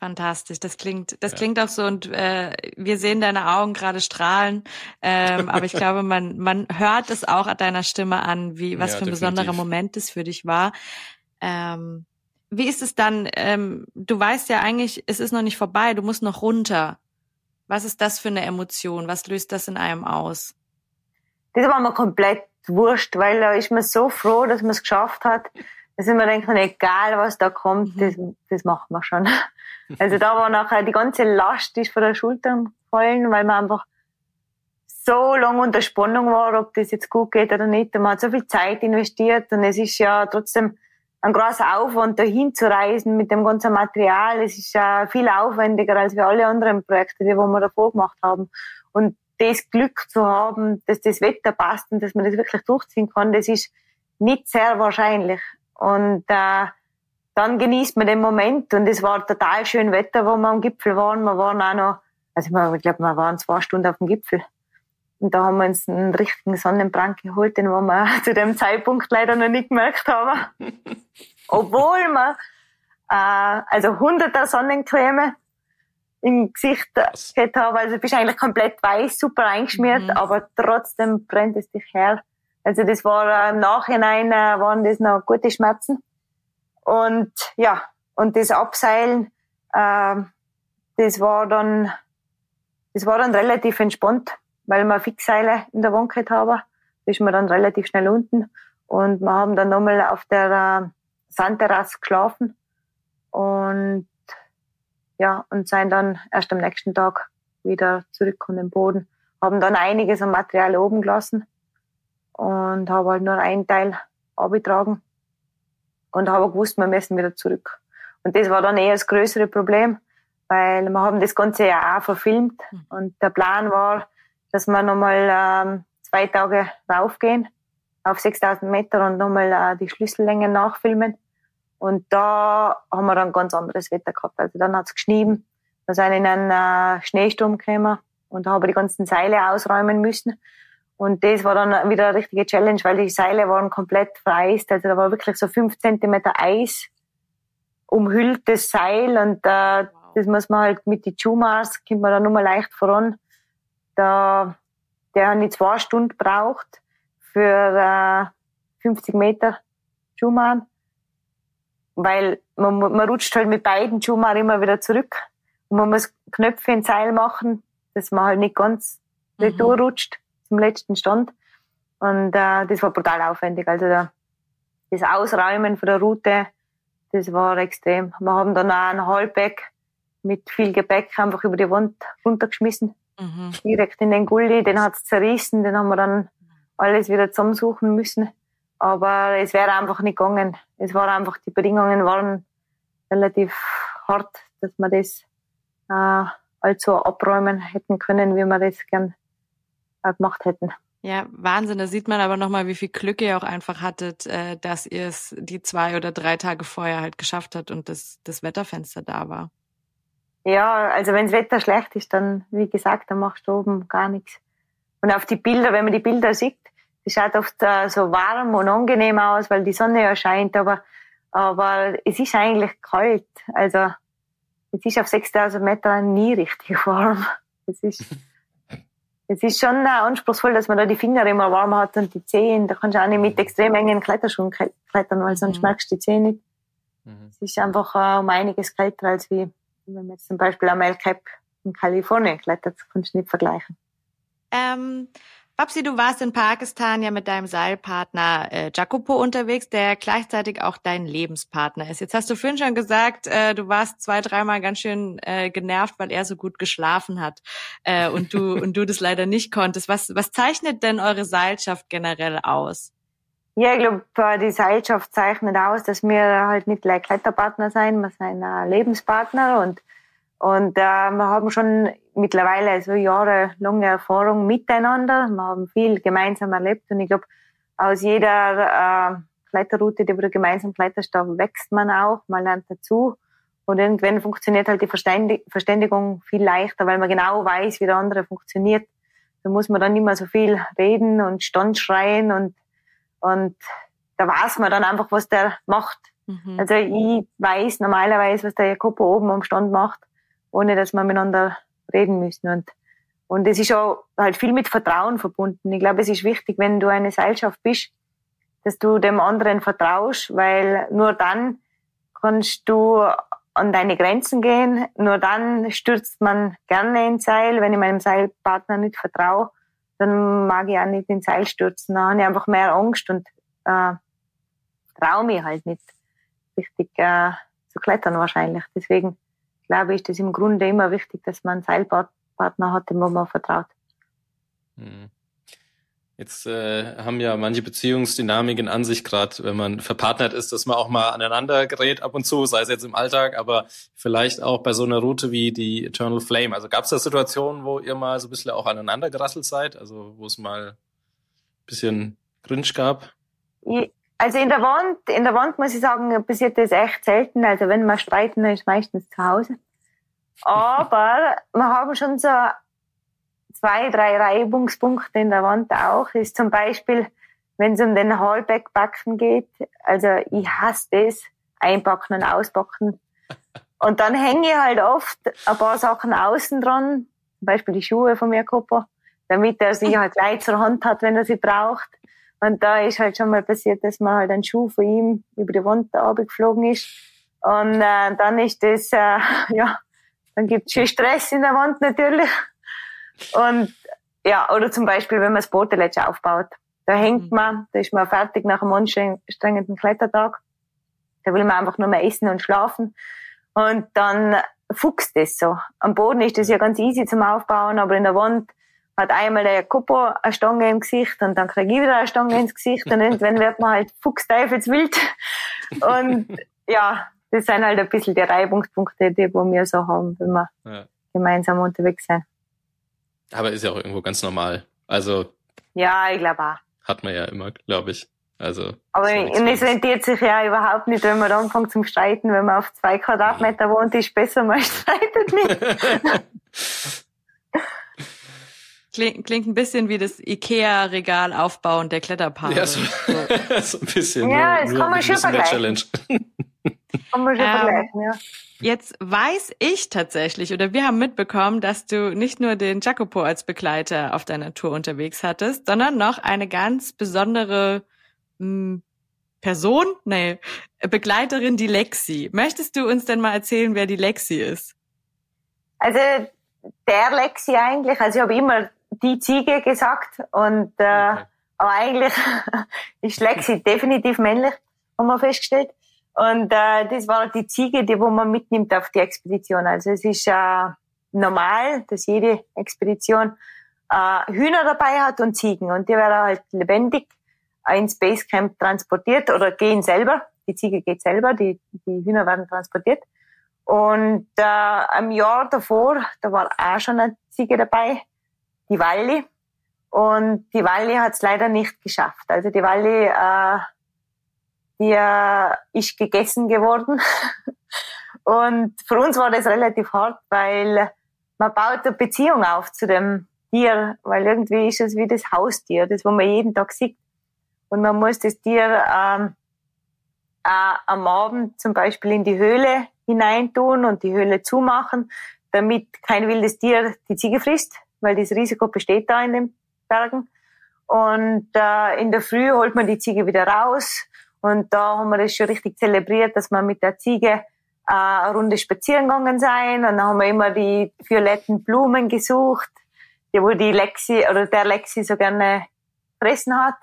Fantastisch, das klingt, das ja. klingt auch so und äh, wir sehen deine Augen gerade strahlen, ähm, aber ich <laughs> glaube, man man hört es auch an deiner Stimme an, wie was ja, für ein definitiv. besonderer Moment es für dich war. Ähm, wie ist es dann? Ähm, du weißt ja eigentlich, es ist noch nicht vorbei, du musst noch runter. Was ist das für eine Emotion? Was löst das in einem aus? Das war mir komplett wurscht, weil da ist man so froh, dass man es geschafft hat. Da sind wir denken, egal was da kommt, mhm. das, das machen wir schon. <laughs> Also da war nachher die ganze Last ist von der Schultern gefallen, weil man einfach so lange unter Spannung war, ob das jetzt gut geht oder nicht. Und man hat so viel Zeit investiert und es ist ja trotzdem ein großer Aufwand, da hinzureisen mit dem ganzen Material. Es ist ja viel aufwendiger als wir alle anderen Projekte, die wir davor gemacht haben. Und das Glück zu haben, dass das Wetter passt und dass man das wirklich durchziehen kann, das ist nicht sehr wahrscheinlich. Und äh, dann genießt man den Moment und es war total schön Wetter, wo wir am Gipfel waren. Wir waren auch noch, also ich glaube, wir waren zwei Stunden auf dem Gipfel. Und da haben wir uns einen richtigen Sonnenbrand geholt, den wir <laughs> zu dem Zeitpunkt leider noch nicht gemerkt haben. <laughs> Obwohl wir äh, also hunderter Sonnencreme im Gesicht gehabt haben. Also du bist eigentlich komplett weiß, super eingeschmiert, mhm. aber trotzdem brennt es dich her. Also das war äh, im Nachhinein äh, waren das noch gute Schmerzen. Und ja, und das Abseilen, äh, das war dann, das war dann relativ entspannt, weil wir Fixseile in der Wohnkeit haben. Ist man dann relativ schnell unten. Und wir haben dann nochmal auf der äh, Sandterrasse geschlafen. Und ja, und sind dann erst am nächsten Tag wieder zurück an den Boden. Haben dann einiges an Material oben gelassen und habe halt nur einen Teil abgetragen und habe gewusst, wir müssen wieder zurück. Und das war dann eher das größere Problem, weil wir haben das Ganze ja auch verfilmt mhm. und der Plan war, dass wir nochmal ähm, zwei Tage raufgehen auf 6000 Meter und nochmal äh, die Schlüssellängen nachfilmen. Und da haben wir dann ganz anderes Wetter gehabt. Also dann hat's geschnieben. Wir sind in einen äh, Schneesturm gekommen und haben die ganzen Seile ausräumen müssen. Und das war dann wieder eine richtige Challenge, weil die Seile waren komplett vereist. Also da war wirklich so fünf Zentimeter Eis umhülltes Seil und äh, wow. das muss man halt mit den Chumars, kommt man da nur mal leicht voran. Da, der hat nicht zwei Stunden braucht für äh, 50 Meter Schuhmann, weil man, man rutscht halt mit beiden Schuhmann immer wieder zurück und man muss Knöpfe in Seil machen, dass man halt nicht ganz mhm. retour rutscht zum letzten Stand. Und äh, das war brutal aufwendig. Also da, das Ausräumen von der Route, das war extrem. Wir haben dann auch ein Halbback mit viel Gepäck einfach über die Wand runtergeschmissen. Mhm. Direkt in den Gully, den hat's zerrissen, den haben wir dann alles wieder zusammensuchen müssen. Aber es wäre einfach nicht gegangen. Es war einfach, die Bedingungen waren relativ hart, dass wir das äh, also abräumen hätten können, wie wir das gern gemacht hätten. Ja, Wahnsinn. Da sieht man aber nochmal, wie viel Glück ihr auch einfach hattet, äh, dass ihr es die zwei oder drei Tage vorher halt geschafft habt und das, das Wetterfenster da war. Ja, also wenn das Wetter schlecht ist, dann, wie gesagt, dann machst du oben gar nichts. Und auf die Bilder, wenn man die Bilder sieht, es schaut oft äh, so warm und angenehm aus, weil die Sonne ja scheint, aber, aber es ist eigentlich kalt. Also, es ist auf 6000 Meter nie richtig <laughs> warm. Es ist, es ist schon anspruchsvoll, dass man da die Finger immer warm hat und die Zehen. Da kannst du auch nicht mit extrem engen Kletterschuhen klettern, weil sonst mhm. merkst du die Zehen nicht. Mhm. Es ist einfach äh, um einiges kälter als wie, wenn man jetzt zum Beispiel am El Cap in Kalifornien klettert. Kannst du nicht vergleichen. Ähm, Babsi, du warst in Pakistan ja mit deinem Seilpartner äh, Jacopo unterwegs, der gleichzeitig auch dein Lebenspartner ist. Jetzt hast du vorhin schon gesagt, äh, du warst zwei, dreimal ganz schön äh, genervt, weil er so gut geschlafen hat äh, und du <laughs> und du das leider nicht konntest. Was was zeichnet denn eure Seilschaft generell aus? Ja, ich glaube, äh, die Seilschaft zeichnet aus, dass wir halt nicht gleich Kletterpartner sein, wir sind Lebenspartner und und äh, wir haben schon mittlerweile so jahrelange Erfahrung miteinander. Wir haben viel gemeinsam erlebt und ich glaube, aus jeder äh, Kletterroute, die du gemeinsam kletterst, wächst man auch, man lernt dazu. Und irgendwann funktioniert halt die Verständigung viel leichter, weil man genau weiß, wie der andere funktioniert. Da muss man dann nicht mehr so viel reden und Stand schreien und, und da weiß man dann einfach, was der macht. Mhm. Also ich weiß normalerweise, was der Jakobo oben am Stand macht, ohne dass wir miteinander reden müssen. Und, und es ist auch halt viel mit Vertrauen verbunden. Ich glaube, es ist wichtig, wenn du eine Seilschaft bist, dass du dem anderen vertraust, weil nur dann kannst du an deine Grenzen gehen. Nur dann stürzt man gerne ins Seil. Wenn ich meinem Seilpartner nicht vertraue, dann mag ich auch nicht ins Seil stürzen. Dann habe ich einfach mehr Angst und äh, traue mich halt nicht richtig äh, zu klettern wahrscheinlich. Deswegen glaube ich, ist es im Grunde immer wichtig, dass man einen Seilpartner hat, dem man vertraut. Hm. Jetzt äh, haben ja manche Beziehungsdynamiken an sich, gerade wenn man verpartnert ist, dass man auch mal aneinander gerät ab und zu, sei es jetzt im Alltag, aber vielleicht auch bei so einer Route wie die Eternal Flame. Also gab es da Situationen, wo ihr mal so ein bisschen auch aneinander gerasselt seid, also wo es mal ein bisschen Grinch gab? Also in der Wand, in der Wand muss ich sagen, passiert das echt selten. Also wenn wir streiten, dann ist meistens zu Hause. <laughs> Aber wir haben schon so zwei, drei Reibungspunkte in der Wand auch. Ist zum Beispiel, wenn es um den Hallback-Backen geht. Also ich hasse das. Einpacken und auspacken. <laughs> Und dann hänge ich halt oft ein paar Sachen außen dran. Zum Beispiel die Schuhe von mir Kopper, damit er sie halt gleich zur Hand hat, wenn er sie braucht. Und da ist halt schon mal passiert, dass man halt ein Schuh von ihm über die Wand geflogen ist. Und äh, dann ist das, äh, <laughs> ja, dann gibt's schon Stress in der Wand natürlich. Und ja, oder zum Beispiel, wenn man das Boteletsch aufbaut. Da hängt mhm. man, da ist man fertig nach einem anstrengenden Klettertag. Da will man einfach nur mehr essen und schlafen. Und dann fuchst das so. Am Boden ist das ja ganz easy zum Aufbauen, aber in der Wand hat einmal der Kupo eine Stange im Gesicht und dann kriege ich wieder eine Stange ins Gesicht und irgendwann wird man halt fuchsteufelswild. <laughs> Und ja, das sind halt ein bisschen die Reibungspunkte, die wir so haben, wenn wir ja. gemeinsam unterwegs sind. Aber ist ja auch irgendwo ganz normal. Also. Ja, ich glaube auch. Hat man ja immer, glaube ich. Also. Aber es rentiert sich ja überhaupt nicht, wenn man anfängt zum Streiten, wenn man auf zwei Quadratmeter wohnt, ist besser, man <laughs> streitet nicht. Klingt, klingt ein bisschen wie das Ikea-Regal aufbauen der Kletterpark. Ja, so, <laughs> so ein bisschen. Ja, das kann man schon vergleichen. Kann man schon ähm, vergleichen, ja. Jetzt weiß ich tatsächlich oder wir haben mitbekommen, dass du nicht nur den Jacopo als Begleiter auf deiner Tour unterwegs hattest, sondern noch eine ganz besondere mh, hm, Person, nee, Begleiterin, die Lexi. Möchtest du uns denn mal erzählen, wer die Lexi ist? Also der Lexi eigentlich, also ich habe immer die Ziege gesagt und äh, okay. aber eigentlich <laughs> ist Lexi definitiv männlich, haben wir festgestellt. Und äh, das war die Ziege, die wo man mitnimmt auf die Expedition. Also es ist äh, normal, dass jede Expedition äh, Hühner dabei hat und Ziegen. Und die werden halt lebendig ins Basecamp transportiert oder gehen selber. Die Ziege geht selber, die, die Hühner werden transportiert. Und äh, am Jahr davor, da war auch schon eine Ziege dabei, die Walli. Und die Walli hat es leider nicht geschafft. Also die Walli äh, die ist gegessen geworden. <laughs> Und für uns war das relativ hart, weil man baut eine Beziehung auf zu dem Tier, weil irgendwie ist es wie das Haustier, das, wo man jeden Tag sieht. Und man muss das Tier ähm, äh, am Abend zum Beispiel in die Höhle hineintun und die Höhle zumachen, damit kein wildes Tier die Ziege frisst, weil das Risiko besteht da in den Bergen. Und äh, in der Früh holt man die Ziege wieder raus, und da haben wir das schon richtig zelebriert, dass wir mit der Ziege äh, eine Runde spazieren gegangen sein. Und dann haben wir immer die violetten Blumen gesucht, die wo die Lexi oder der Lexi so gerne fressen hat.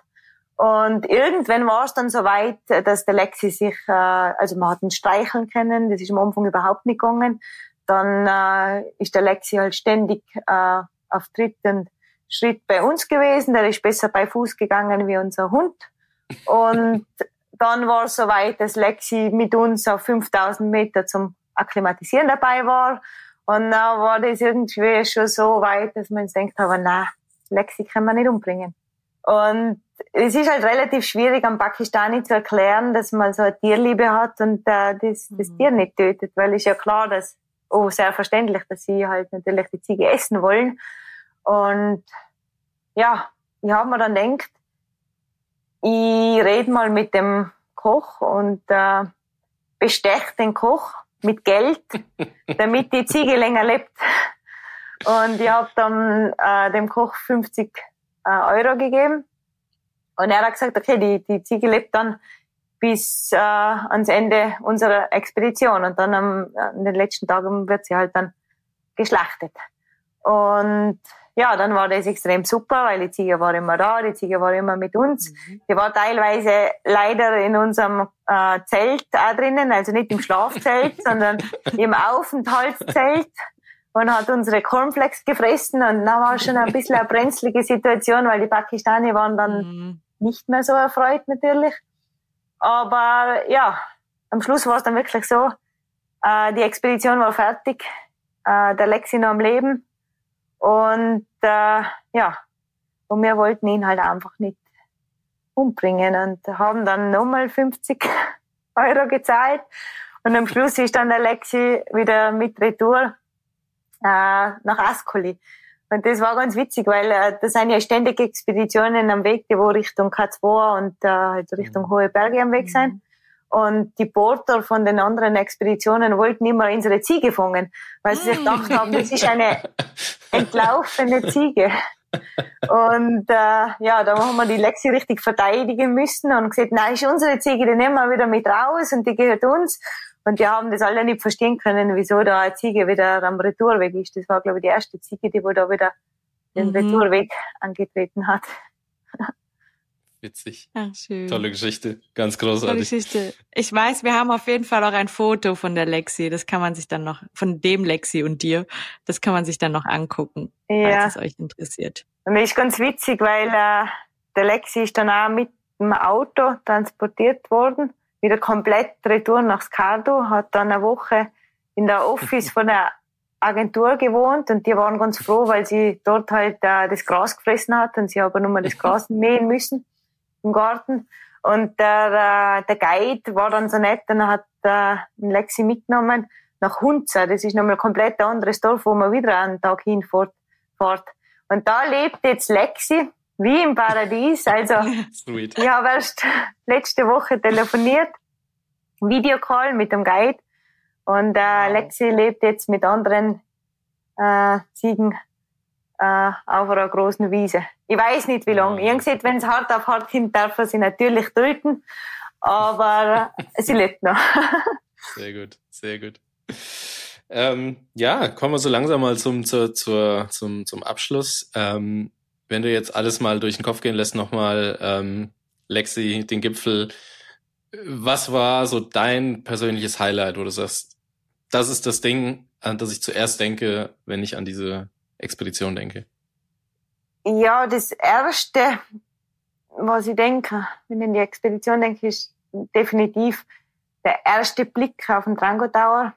Und irgendwann war es dann so weit, dass der Lexi sich, äh, also man hat ihn streicheln können, das ist am Anfang überhaupt nicht gegangen. Dann äh, ist der Lexi halt ständig äh, auf dritten Schritt bei uns gewesen. Der ist besser bei Fuß gegangen wie unser Hund. Und dann war es soweit, dass Lexi mit uns auf 5000 Meter zum Akklimatisieren dabei war. Und dann war das irgendwie schon so weit, dass man denkt, aber na, Lexi kann man nicht umbringen. Und es ist halt relativ schwierig am Pakistani zu erklären, dass man so eine Tierliebe hat und äh, das, das mhm. Tier nicht tötet, weil es ist ja klar, dass, oh, sehr verständlich, dass sie halt natürlich die Ziege essen wollen. Und ja, ich habe mir dann gedacht, ich rede mal mit dem Koch und äh, bestech den Koch mit Geld, <laughs> damit die Ziege länger lebt. Und ich habe dann äh, dem Koch 50 äh, Euro gegeben. Und er hat gesagt, okay, die, die Ziege lebt dann bis äh, ans Ende unserer Expedition. Und dann am, an den letzten Tagen wird sie halt dann geschlachtet. Und ja, dann war das extrem super, weil die Ziege war immer da, die Ziege war immer mit uns. Mhm. Die war teilweise leider in unserem äh, Zelt auch drinnen, also nicht im Schlafzelt, <laughs> sondern im Aufenthaltszelt und hat unsere Cornflakes gefressen und da war schon ein bisschen eine brenzlige Situation, weil die Pakistani waren dann mhm. nicht mehr so erfreut natürlich. Aber ja, am Schluss war es dann wirklich so, äh, die Expedition war fertig, äh, der Lexi noch am Leben und äh, ja, und wir wollten ihn halt einfach nicht umbringen und haben dann nochmal 50 <laughs> Euro gezahlt. Und am Schluss ist dann der Lexi wieder mit Retour äh, nach Ascoli. Und das war ganz witzig, weil äh, das sind ja ständige Expeditionen am Weg, die wo Richtung K2 und äh, halt Richtung mhm. Hohe Berge am Weg mhm. sind. Und die Porter von den anderen Expeditionen wollten immer unsere Ziege fangen, weil sie sich gedacht haben, das ist eine <laughs> entlaufene Ziege. Und äh, ja, da haben wir die Lexi richtig verteidigen müssen und gesagt, nein, ist unsere Ziege, die nehmen wir wieder mit raus und die gehört uns. Und die haben das alle nicht verstehen können, wieso da eine Ziege wieder am Retourweg ist. Das war, glaube ich, die erste Ziege, die wo da wieder den mhm. Retourweg angetreten hat. Witzig. Ach, schön. Tolle Geschichte. Ganz großartig. Tolle Geschichte. Ich weiß, wir haben auf jeden Fall auch ein Foto von der Lexi. Das kann man sich dann noch, von dem Lexi und dir, das kann man sich dann noch angucken, ja. falls es euch interessiert. Und das ist ganz witzig, weil äh, der Lexi ist dann auch mit dem Auto transportiert worden, wieder komplett retour nach Skardu, hat dann eine Woche in der Office <laughs> von der Agentur gewohnt und die waren ganz froh, weil sie dort halt äh, das Gras gefressen hat und sie aber nur mal das Gras <laughs> mähen müssen im Garten. Und der, äh, der Guide war dann so nett und hat äh, Lexi mitgenommen nach Hunza. Das ist nochmal ein komplett anderes Dorf, wo man wieder einen Tag hinfährt. Und da lebt jetzt Lexi wie im Paradies. Also <laughs> Sweet. ich habe erst letzte Woche telefoniert, Videocall mit dem Guide. Und äh. Lexi lebt jetzt mit anderen äh, Ziegen äh, auf einer großen Wiese. Ich weiß nicht, wie lange. Ich habe gesagt, wenn es hart auf hart kommt, darf er sie natürlich töten, aber <laughs> sie lebt noch. <laughs> sehr gut, sehr gut. Ähm, ja, kommen wir so langsam mal zum, zur, zur, zum, zum Abschluss. Ähm, wenn du jetzt alles mal durch den Kopf gehen lässt, nochmal ähm, Lexi, den Gipfel, was war so dein persönliches Highlight, wo du sagst, das ist das Ding, an das ich zuerst denke, wenn ich an diese Expedition denke? Ja, das Erste, was ich denke, wenn ich an die Expedition denke, ist definitiv der erste Blick auf den Drango Tower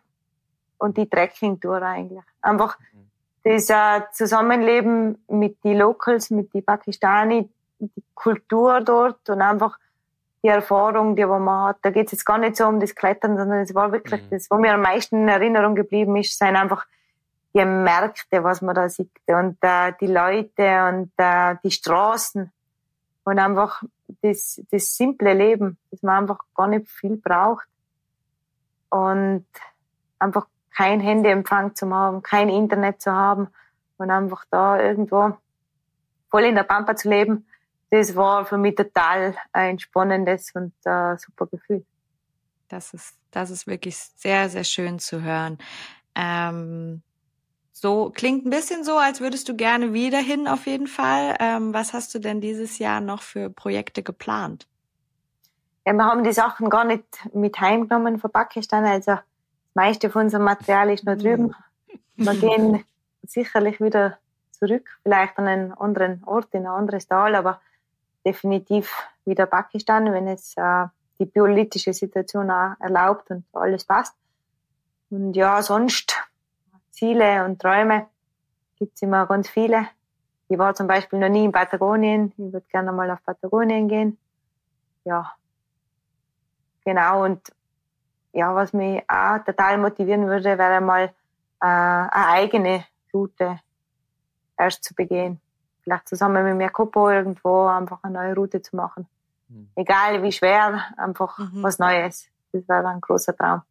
und die Trekking-Tour eigentlich. Einfach mhm. das äh, Zusammenleben mit den Locals, mit den Pakistani, die Kultur dort und einfach die Erfahrung, die man hat. Da geht es jetzt gar nicht so um das Klettern, sondern es war wirklich mhm. das, was mir am meisten in Erinnerung geblieben ist, sind einfach die Märkte, was man da sieht und äh, die Leute und äh, die Straßen und einfach das, das simple Leben, dass man einfach gar nicht viel braucht und einfach kein Handyempfang zu haben, kein Internet zu haben und einfach da irgendwo voll in der Pampa zu leben, das war für mich total ein spannendes und äh, super Gefühl. Das ist, das ist wirklich sehr, sehr schön zu hören. Ähm, so klingt ein bisschen so, als würdest du gerne wieder hin auf jeden Fall. Ähm, was hast du denn dieses Jahr noch für Projekte geplant? Ja, wir haben die Sachen gar nicht mit heimgenommen von Pakistan. Also das meiste von unserem Material ist noch drüben. <laughs> Wir gehen sicherlich wieder zurück, vielleicht an einen anderen Ort, in ein anderes Tal, aber definitiv wieder Pakistan, wenn es äh, die politische Situation auch erlaubt und alles passt. Und ja, sonst Ziele und Träume gibt es immer ganz viele. Ich war zum Beispiel noch nie in Patagonien. Ich würde gerne mal auf Patagonien gehen. Ja, genau. Und ja, was mich auch total motivieren würde, wäre mal äh, eine eigene Route erst zu begehen. vielleicht zusammen mit mir Kopo irgendwo einfach eine neue Route zu machen. Mhm. Egal wie schwer, einfach mhm. was Neues. Das wäre ein großer Traum.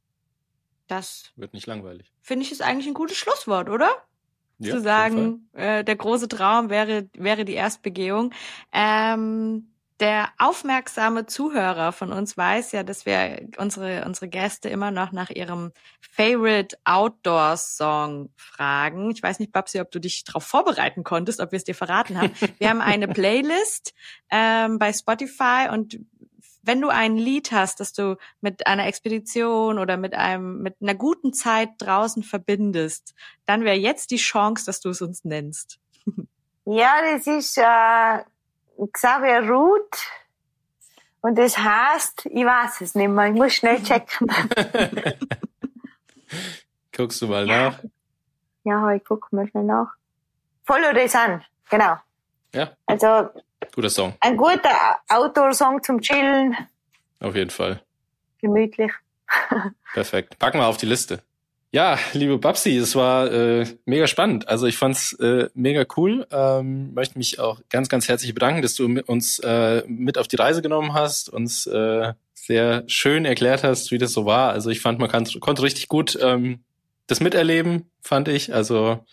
Das wird nicht langweilig. Finde ich ist eigentlich ein gutes Schlusswort, oder? Ja, Zu sagen, äh, der große Traum wäre wäre die Erstbegehung. Ähm, der aufmerksame Zuhörer von uns weiß ja, dass wir unsere, unsere Gäste immer noch nach ihrem Favorite Outdoor Song fragen. Ich weiß nicht, Babsi, ob du dich darauf vorbereiten konntest, ob wir es dir verraten haben. Wir haben eine <laughs> Playlist ähm, bei Spotify und wenn du ein Lied hast, das du mit einer Expedition oder mit einem mit einer guten Zeit draußen verbindest, dann wäre jetzt die Chance, dass du es uns nennst. <laughs> Ja, das ist äh, Xavier Ruth. Und das heißt, ich weiß es nicht mehr, ich muss schnell <laughs> checken. <laughs> Guckst du mal ja. nach? Ja, ich gucke mal schnell nach. Follow the Sun, genau. Ja. Also. Guter Song. Ein guter Outdoor-Song zum Chillen. Auf jeden Fall. Gemütlich. <laughs> Perfekt. Packen wir auf die Liste. Ja, liebe Babsi, es war äh, mega spannend. Also ich fand's äh, mega cool. Ähm, möchte mich auch ganz, ganz herzlich bedanken, dass du uns äh, mit auf die Reise genommen hast, uns äh, sehr schön erklärt hast, wie das so war. Also ich fand, man kann, konnte richtig gut ähm, das miterleben, fand ich. Also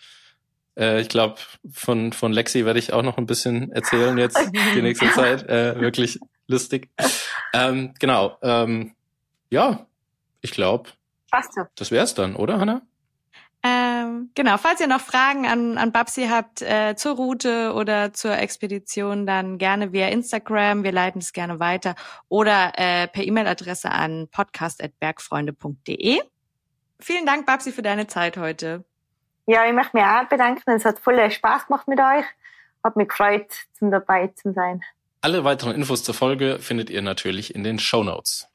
äh, ich glaube, von, von Lexi werde ich auch noch ein bisschen erzählen jetzt <laughs> die nächste Zeit. Äh, wirklich lustig. Ähm, genau. Ähm, ja, ich glaube. Das wär's dann, oder, Hanna? Ähm, genau, falls ihr noch Fragen an, an Babsi habt äh, zur Route oder zur Expedition, dann gerne via Instagram, wir leiten es gerne weiter oder äh, per E-Mail-Adresse an podcast.bergfreunde.de. Vielen Dank, Babsi, für deine Zeit heute. Ja, ich möchte mich auch bedanken. Es hat voll Spaß gemacht mit euch. Hat mich gefreut, zum dabei zu sein. Alle weiteren Infos zur Folge findet ihr natürlich in den Show Notes.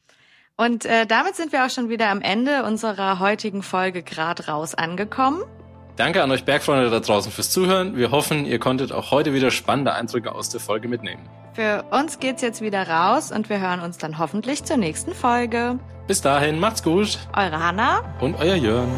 Und äh, damit sind wir auch schon wieder am Ende unserer heutigen Folge Grad raus angekommen. Danke an euch Bergfreunde da draußen fürs Zuhören. Wir hoffen, ihr konntet auch heute wieder spannende Eindrücke aus der Folge mitnehmen. Für uns geht's jetzt wieder raus und wir hören uns dann hoffentlich zur nächsten Folge. Bis dahin, macht's gut. Eure Hanna und euer Jörn.